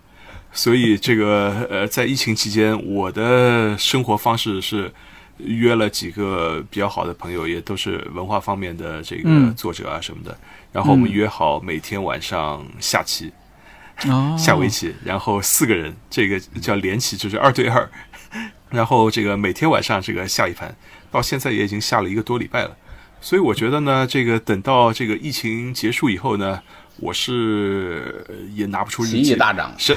所以这个呃，在疫情期间，我的生活方式是约了几个比较好的朋友，也都是文化方面的这个作者啊什么的，然后我们约好每天晚上下棋。下围棋，然后四个人，这个叫连棋，就是二对二，然后这个每天晚上这个下一盘，到现在也已经下了一个多礼拜了，所以我觉得呢，这个等到这个疫情结束以后呢，我是也拿不出日记，大涨是，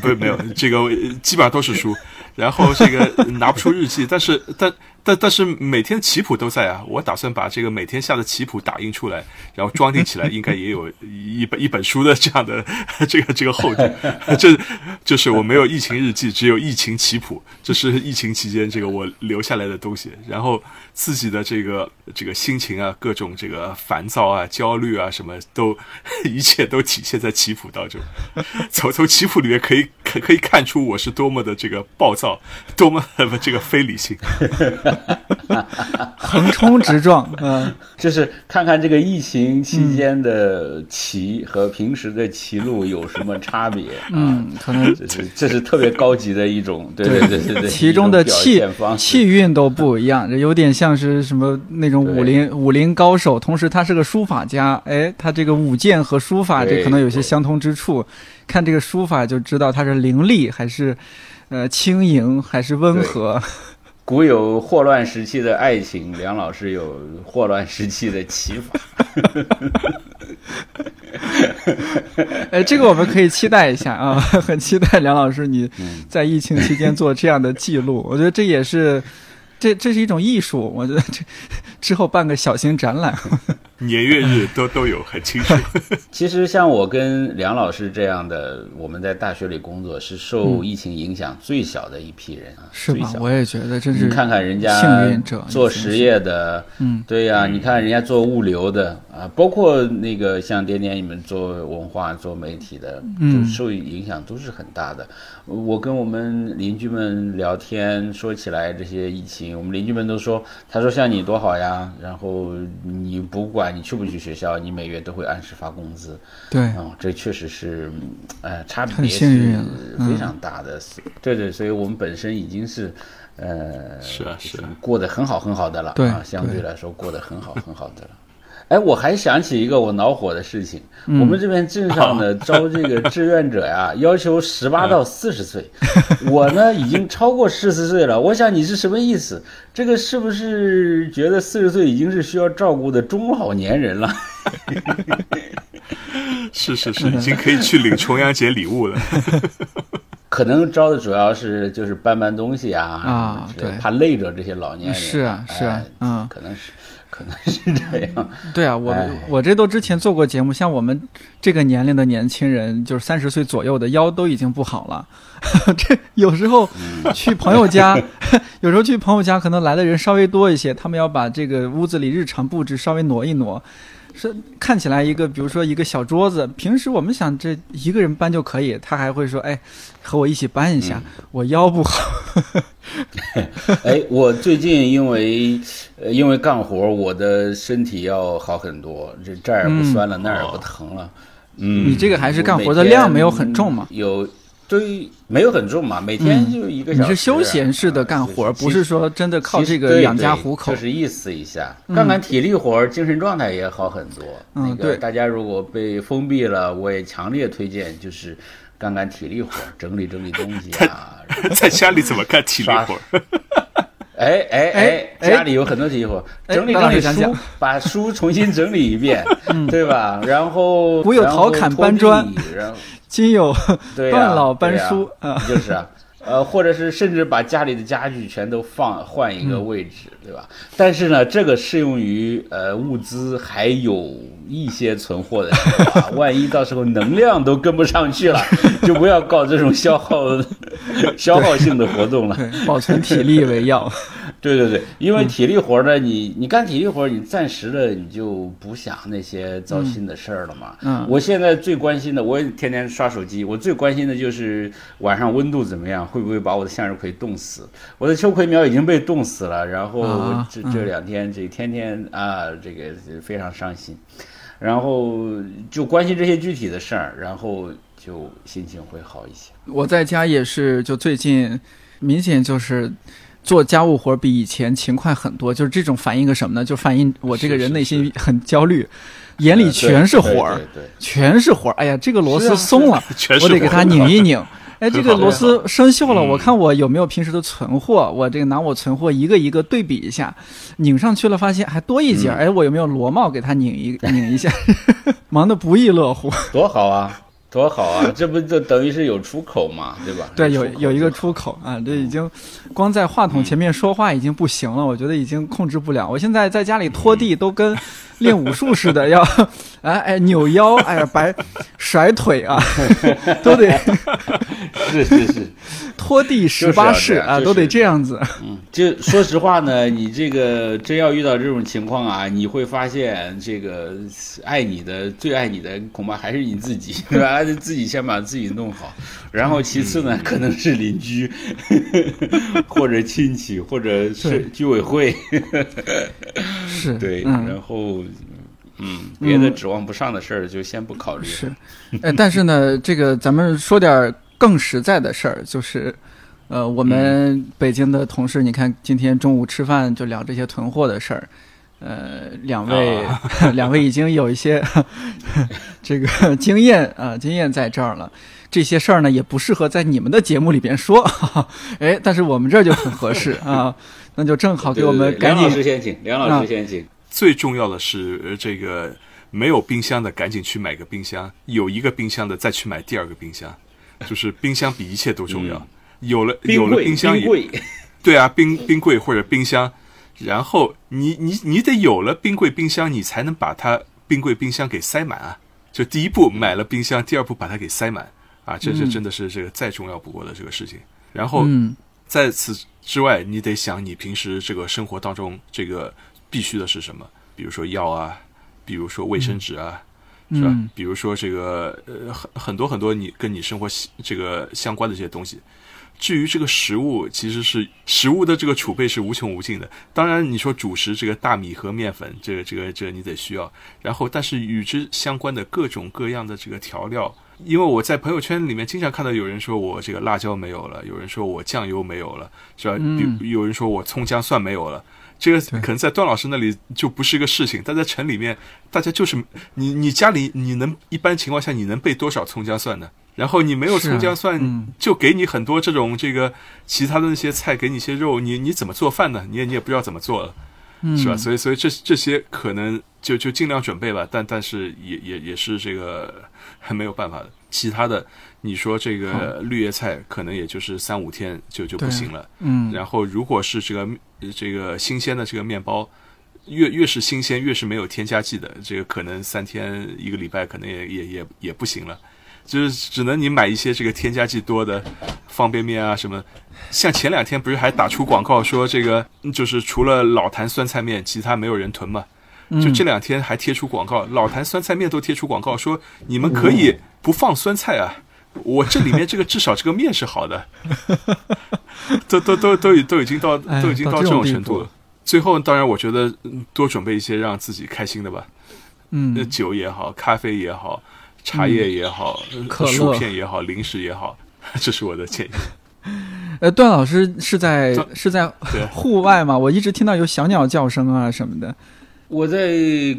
不是没有这个基本上都是输，然后这个拿不出日记，但是但。但但是每天棋谱都在啊，我打算把这个每天下的棋谱打印出来，然后装订起来，应该也有一本一本书的这样的 这个这个厚度。这就是我没有疫情日记，只有疫情棋谱，这是疫情期间这个我留下来的东西。然后自己的这个这个心情啊，各种这个烦躁啊、焦虑啊，什么都 一切都体现在棋谱当中。从从棋谱里面可以可可以看出我是多么的这个暴躁，多么这个非理性。横冲直撞，嗯，就是看看这个疫情期间的棋和平时的棋路有什么差别，嗯，可能这是这是特别高级的一种，对对对对对，其中的气气韵都不一样，有点像是什么那种武林武林高手，同时他是个书法家，哎，他这个舞剑和书法这可能有些相通之处，看这个书法就知道他是凌厉还是呃轻盈还是温和。古有霍乱时期的爱情，梁老师有霍乱时期的骑法。哎，这个我们可以期待一下啊，很期待梁老师你在疫情期间做这样的记录。我觉得这也是，这这是一种艺术。我觉得这之后办个小型展览。年月日都都有很清楚。其实像我跟梁老师这样的，我们在大学里工作是受疫情影响最小的一批人啊。是吧？我也觉得，真是看看人家幸运者做实业的，嗯，对呀，你看人家做物流的啊，包括那个像点点你们做文化、做媒体的，嗯，受影响都是很大的。我跟我们邻居们聊天，说起来这些疫情，我们邻居们都说，他说像你多好呀，然后你不管你去不去学校，你每月都会按时发工资。对，嗯，这确实是，呃，差别是非常大的。对对，所以我们本身已经是，呃，是啊是过得很好很好的了，对，相对来说过得很好很好的了。哎，我还想起一个我恼火的事情。我们这边镇上呢招这个志愿者呀，要求十八到四十岁。我呢已经超过四十岁了。我想你是什么意思？这个是不是觉得四十岁已经是需要照顾的中老年人了？是是是，已经可以去领重阳节礼物了。可能招的主要是就是搬搬东西啊，啊，对，怕累着这些老年人。是啊是啊，嗯，可能是。可能是这样，对啊，我我这都之前做过节目，像我们这个年龄的年轻人，就是三十岁左右的腰都已经不好了。这有时候去朋友家，有时候去朋友家，可能来的人稍微多一些，他们要把这个屋子里日常布置稍微挪一挪。是看起来一个，比如说一个小桌子，平时我们想这一个人搬就可以，他还会说：“哎，和我一起搬一下，我腰不好。”哎，我最近因为呃因为干活，我的身体要好很多，这这儿不酸了，那儿不疼了。嗯，你这个还是干活的量没有很重嘛？有。对，没有很重嘛，每天就一个小时。你是休闲式的干活，不是说真的靠这个养家糊口。就是意思一下，干干体力活，精神状态也好很多。嗯，对，大家如果被封闭了，我也强烈推荐，就是干干体力活，整理整理东西啊。在家里怎么干体力活？哎哎哎，家里有很多体力活，整理整理书，把书重新整理一遍，对吧？然后古有陶侃搬砖，然后。今有半老半书啊，就是啊，呃，或者是甚至把家里的家具全都放换一个位置，对吧？但是呢，这个适用于呃物资还有一些存货的时候啊，万一到时候能量都跟不上去了，就不要搞这种消耗 消耗性的活动了，保存体力为要。对对对，因为体力活呢，你你干体力活，你暂时的你就不想那些糟心的事儿了嘛。嗯，我现在最关心的，我也天天刷手机，我最关心的就是晚上温度怎么样，会不会把我的向日葵冻死？我的秋葵苗已经被冻死了，然后这这两天这天天啊，这个非常伤心，然后就关心这些具体的事儿，然后就心情会好一些。我在家也是，就最近明显就是。做家务活比以前勤快很多，就是这种反映个什么呢？就反映我这个人内心很焦虑，眼里全是活儿，全是活儿。哎呀，这个螺丝松了，我得给它拧一拧。哎，这个螺丝生锈了，我看我有没有平时的存货，我这个拿我存货一个一个对比一下，拧上去了，发现还多一截。哎，我有没有螺帽给它拧一拧一下？忙得不亦乐乎，多好啊！多好啊！这不就等于是有出口嘛，对吧？对，有有一个出口啊！这已经光在话筒前面说话已经不行了，我觉得已经控制不了。我现在在家里拖地都跟练武术似的，要哎哎扭腰，哎呀摆甩腿啊，都得是是是。拖地十八式啊，都得这样子。嗯，就说实话呢，你这个真要遇到这种情况啊，你会发现这个爱你的、最爱你的，恐怕还是你自己，对吧？自己先把自己弄好，然后其次呢，可能是邻居，或者亲戚，或者是居委会。是，对，然后，嗯，别的指望不上的事儿就先不考虑。是，哎，但是呢，这个咱们说点。更实在的事儿就是，呃，我们北京的同事，你看今天中午吃饭就聊这些囤货的事儿，呃，两位 两位已经有一些 这个经验啊，经验在这儿了。这些事儿呢，也不适合在你们的节目里边说，哎，但是我们这儿就很合适啊，那就正好给我们赶紧。梁老师先请，梁老师先请。最重要的是，这个没有冰箱的赶紧去买个冰箱，有一个冰箱的再去买第二个冰箱。就是冰箱比一切都重要，有了有了冰箱也，对啊，冰冰柜或者冰箱，然后你你你得有了冰柜冰箱，你才能把它冰柜冰箱给塞满啊。就第一步买了冰箱，第二步把它给塞满啊，这这真的是这个再重要不过的这个事情。然后在此之外，你得想你平时这个生活当中这个必须的是什么，比如说药啊，比如说卫生纸啊，是吧？比如说这个呃很很多很多你跟你生活这个相关的这些东西。至于这个食物，其实是食物的这个储备是无穷无尽的。当然，你说主食这个大米和面粉，这个这个这个你得需要。然后，但是与之相关的各种各样的这个调料，因为我在朋友圈里面经常看到有人说我这个辣椒没有了，有人说我酱油没有了，是吧？有有人说我葱姜蒜没有了。这个可能在段老师那里就不是一个事情，但在城里面，大家就是你你家里你能一般情况下你能备多少葱姜蒜呢？然后你没有葱姜蒜，就给你很多这种这个其他的那些菜，给你一些肉，你你怎么做饭呢？你也你也不知道怎么做了，是吧？所以所以这这些可能就就尽量准备吧，但但是也也也是这个还没有办法的。其他的你说这个绿叶菜，可能也就是三五天就就不行了。嗯。然后如果是这个这个新鲜的这个面包，越越是新鲜，越是没有添加剂的，这个可能三天一个礼拜可能也也也也不行了。就是只能你买一些这个添加剂多的方便面啊什么，像前两天不是还打出广告说这个就是除了老坛酸菜面，其他没有人囤嘛？就这两天还贴出广告，老坛酸菜面都贴出广告说你们可以不放酸菜啊，我这里面这个至少这个面是好的，都都都都已都已经到都已经到这种程度了。最后当然我觉得多准备一些让自己开心的吧，嗯，酒也好，咖啡也好。茶叶也好，薯片也好，零食也好，这是我的建议。呃，段老师是在是在 户外吗？我一直听到有小鸟叫声啊什么的。我在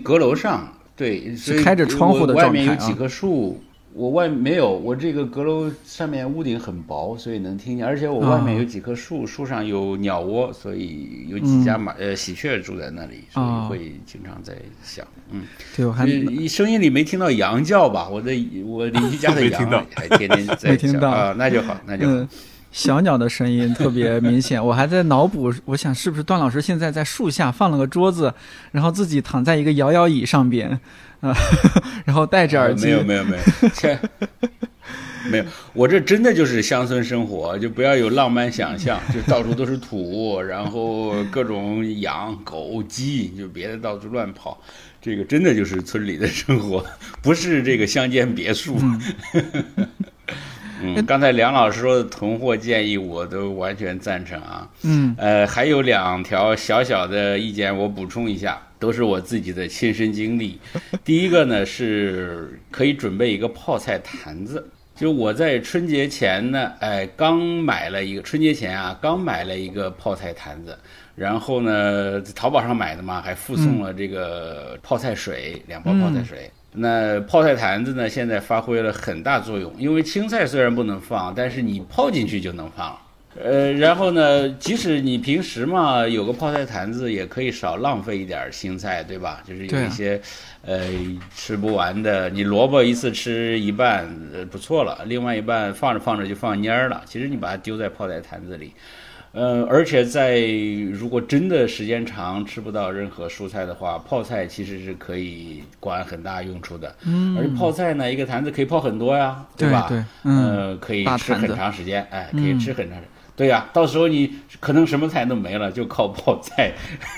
阁楼上，对，是开着窗户的状态啊。外面有几棵树。我外没有，我这个阁楼上面屋顶很薄，所以能听见。而且我外面有几棵树，树上有鸟窝，所以有几家马呃喜鹊住在那里，所以会经常在响。嗯，对，我还声音里没听到羊叫吧？我的我邻居家的羊 还天天在叫 啊，那就好，那就好。小鸟的声音特别明显，我还在脑补，我想是不是段老师现在在树下放了个桌子，然后自己躺在一个摇摇椅上边。啊，然后戴着耳机，没有没有没有，没有，我这真的就是乡村生活，就不要有浪漫想象，就到处都是土，然后各种羊、狗、鸡，就别的到处乱跑，这个真的就是村里的生活，不是这个乡间别墅。嗯，刚才梁老师说的囤货建议，我都完全赞成啊。嗯，呃，还有两条小小的意见，我补充一下，都是我自己的亲身经历。第一个呢，是可以准备一个泡菜坛子。就我在春节前呢，哎，刚买了一个春节前啊，刚买了一个泡菜坛子，然后呢，淘宝上买的嘛，还附送了这个泡菜水，两包泡菜水。那泡菜坛子呢？现在发挥了很大作用，因为青菜虽然不能放，但是你泡进去就能放了。呃，然后呢，即使你平时嘛有个泡菜坛子，也可以少浪费一点青菜，对吧？就是有一些，呃，吃不完的，你萝卜一次吃一半，呃，不错了，另外一半放着放着就放蔫儿了。其实你把它丢在泡菜坛子里。呃，而且在如果真的时间长吃不到任何蔬菜的话，泡菜其实是可以管很大用处的。嗯，而且泡菜呢，一个坛子可以泡很多呀，对吧？对，呃，可以吃很长时间，哎，可以吃很长。对呀，到时候你可能什么菜都没了，就靠泡菜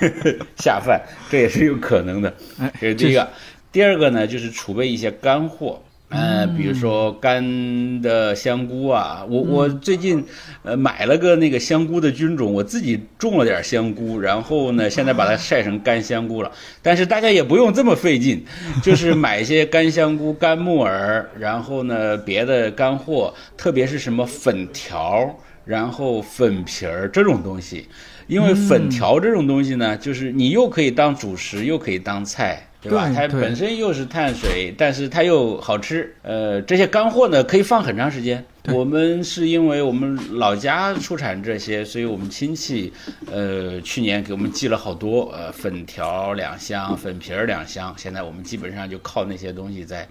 下饭，这也是有可能的。这是第一个，第二个呢，就是储备一些干货。呃，比如说干的香菇啊，我我最近呃买了个那个香菇的菌种，我自己种了点香菇，然后呢，现在把它晒成干香菇了。但是大家也不用这么费劲，就是买一些干香菇、干木耳，然后呢，别的干货，特别是什么粉条，然后粉皮儿这种东西，因为粉条这种东西呢，就是你又可以当主食，又可以当菜。对吧？它本身又是碳水，但是它又好吃。呃，这些干货呢，可以放很长时间。我们是因为我们老家出产这些，所以我们亲戚，呃，去年给我们寄了好多。呃，粉条两箱，粉皮儿两箱。现在我们基本上就靠那些东西在，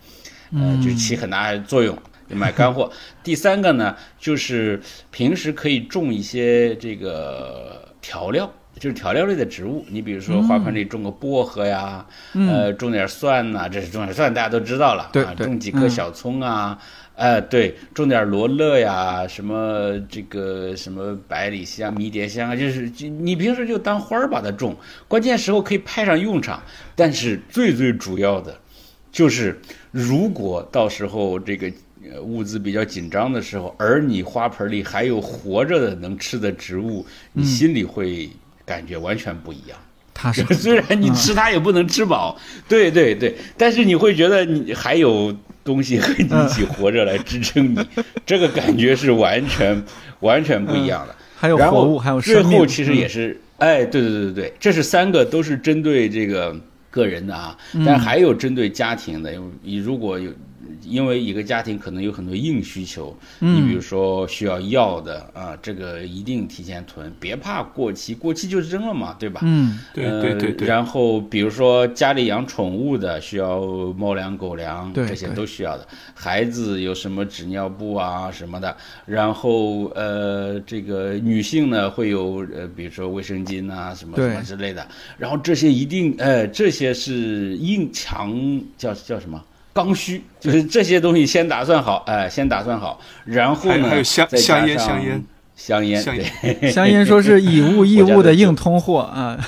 呃，就起很大作用。买干货。第三个呢，就是平时可以种一些这个调料。就是调料类的植物。你比如说花盆里种个薄荷呀，呃，种点蒜呐，这是种点蒜，大家都知道了。对，种几颗小葱啊，呃，对，种点罗勒呀，什么这个什么百里香、迷迭香啊，就是你平时就当花儿把它种，关键时候可以派上用场。但是最最主要的，就是如果到时候这个。呃，物资比较紧张的时候，而你花盆里还有活着的能吃的植物，你心里会感觉完全不一样。它是 虽然你吃它也不能吃饱，对对对，但是你会觉得你还有东西和你一起活着来支撑你，这个感觉是完全完全不一样的。还有活物，还有最后其实也是，哎，对对对对对，这是三个都是针对这个个人的啊，但还有针对家庭的，因为你如果有。因为一个家庭可能有很多硬需求，你比如说需要药的啊，这个一定提前囤，别怕过期，过期就扔了嘛，对吧？嗯，对对对对。然后比如说家里养宠物的，需要猫粮、狗粮，这些都需要的。孩子有什么纸尿布啊什么的，然后呃，这个女性呢会有呃，比如说卫生巾啊什么什么之类的。然后这些一定呃，这些是硬强叫叫什么？刚需就是这些东西先打算好，哎，先打算好，然后呢，还有香香烟，香烟，香烟，对，香烟说是以物易物的硬通货啊。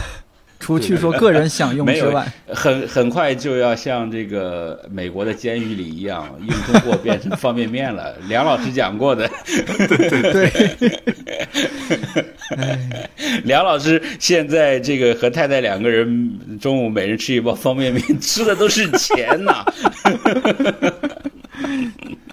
除去说个人享用之外，很很快就要像这个美国的监狱里一样，硬通货变成方便面了。梁老师讲过的，对对。梁老师现在这个和太太两个人中午每人吃一包方便面，吃的都是钱呐。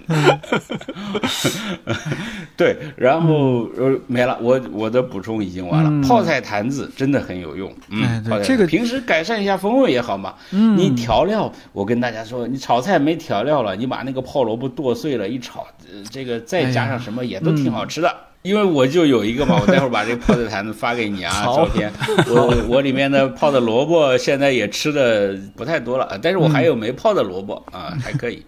对，然后呃没了，我我的补充已经完了。泡菜坛子真的很有用，嗯，这个平时改善一下风味也好嘛。嗯，你调料，我跟大家说，你炒菜没调料了，你把那个泡萝卜剁碎了一炒，这个再加上什么也都挺好吃的。因为我就有一个嘛，我待会儿把这个泡菜坛子发给你啊，照片。我我里面的泡的萝卜现在也吃的不太多了，但是我还有没泡的萝卜啊，还可以。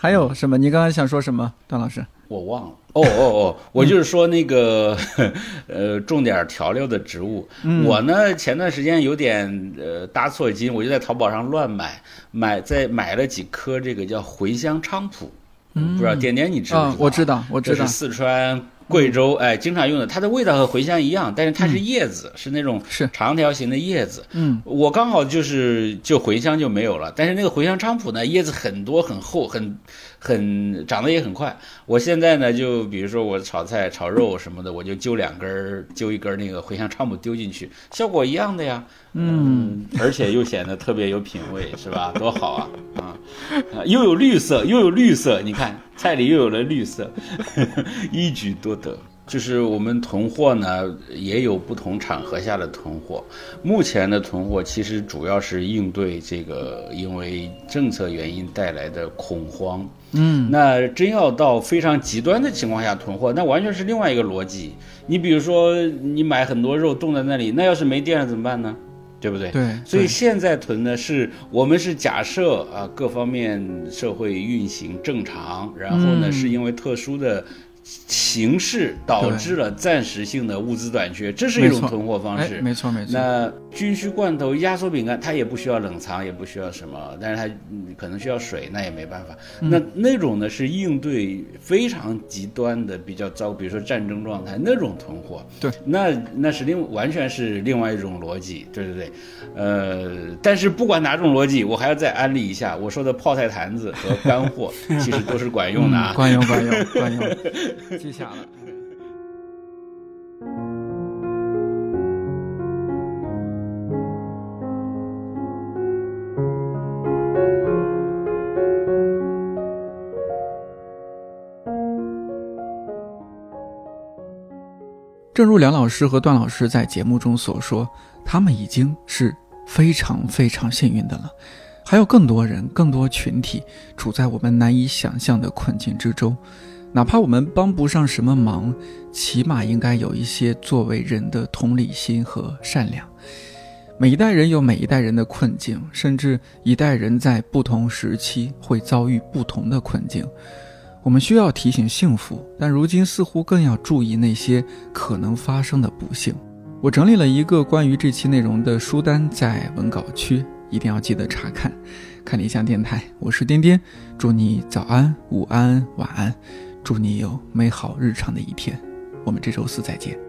还有什么？你刚才想说什么，段老师？我忘了。哦哦哦，我就是说那个，呃，种点调料的植物。我呢，前段时间有点呃搭错筋，我就在淘宝上乱买，买在买了几颗这个叫茴香菖蒲。嗯，不知道点点你知不知道？我知道，我知道。这是四川。贵州哎，经常用的，它的味道和茴香一样，但是它是叶子，是那种是。长条形的叶子。嗯，我刚好就是就茴香就没有了，但是那个茴香菖蒲呢，叶子很多很厚，很很长得也很快。我现在呢，就比如说我炒菜、炒肉什么的，我就揪两根儿，揪一根那个茴香菖蒲丢进去，效果一样的呀。嗯，而且又显得特别有品味，是吧？多好啊！啊，又有绿色，又有绿色，你看菜里又有了绿色，一举多得。就是我们囤货呢，也有不同场合下的囤货。目前的囤货其实主要是应对这个因为政策原因带来的恐慌。嗯，那真要到非常极端的情况下囤货，那完全是另外一个逻辑。你比如说，你买很多肉冻在那里，那要是没电了怎么办呢？对不对？对，所以现在囤呢，是我们是假设啊，各方面社会运行正常，然后呢，是因为特殊的。形势导致了暂时性的物资短缺，这是一种囤货方式。没错，没错。那军需罐头、压缩饼干，它也不需要冷藏，也不需要什么，但是它可能需要水，那也没办法。那那种呢是应对非常极端的、比较糟，比如说战争状态那种囤货。对，那那是另完全是另外一种逻辑。对对对，呃，但是不管哪种逻辑，我还要再安利一下，我说的泡菜坛子和干货 其实都是管用的啊，管用，管用，管用。记下了。正如梁老师和段老师在节目中所说，他们已经是非常非常幸运的了。还有更多人、更多群体处在我们难以想象的困境之中。哪怕我们帮不上什么忙起码应该有一些作为人的同理心和善良。每一代人有每一代人的困境甚至一代人在不同时期会遭遇不同的困境。我们需要提醒幸福但如今似乎更要注意那些可能发生的不幸。我整理了一个关于这期内容的书单在文稿区一定要记得查看看理想电台。我是颠颠祝你早安午安晚安。祝你有美好日常的一天。我们这周四再见。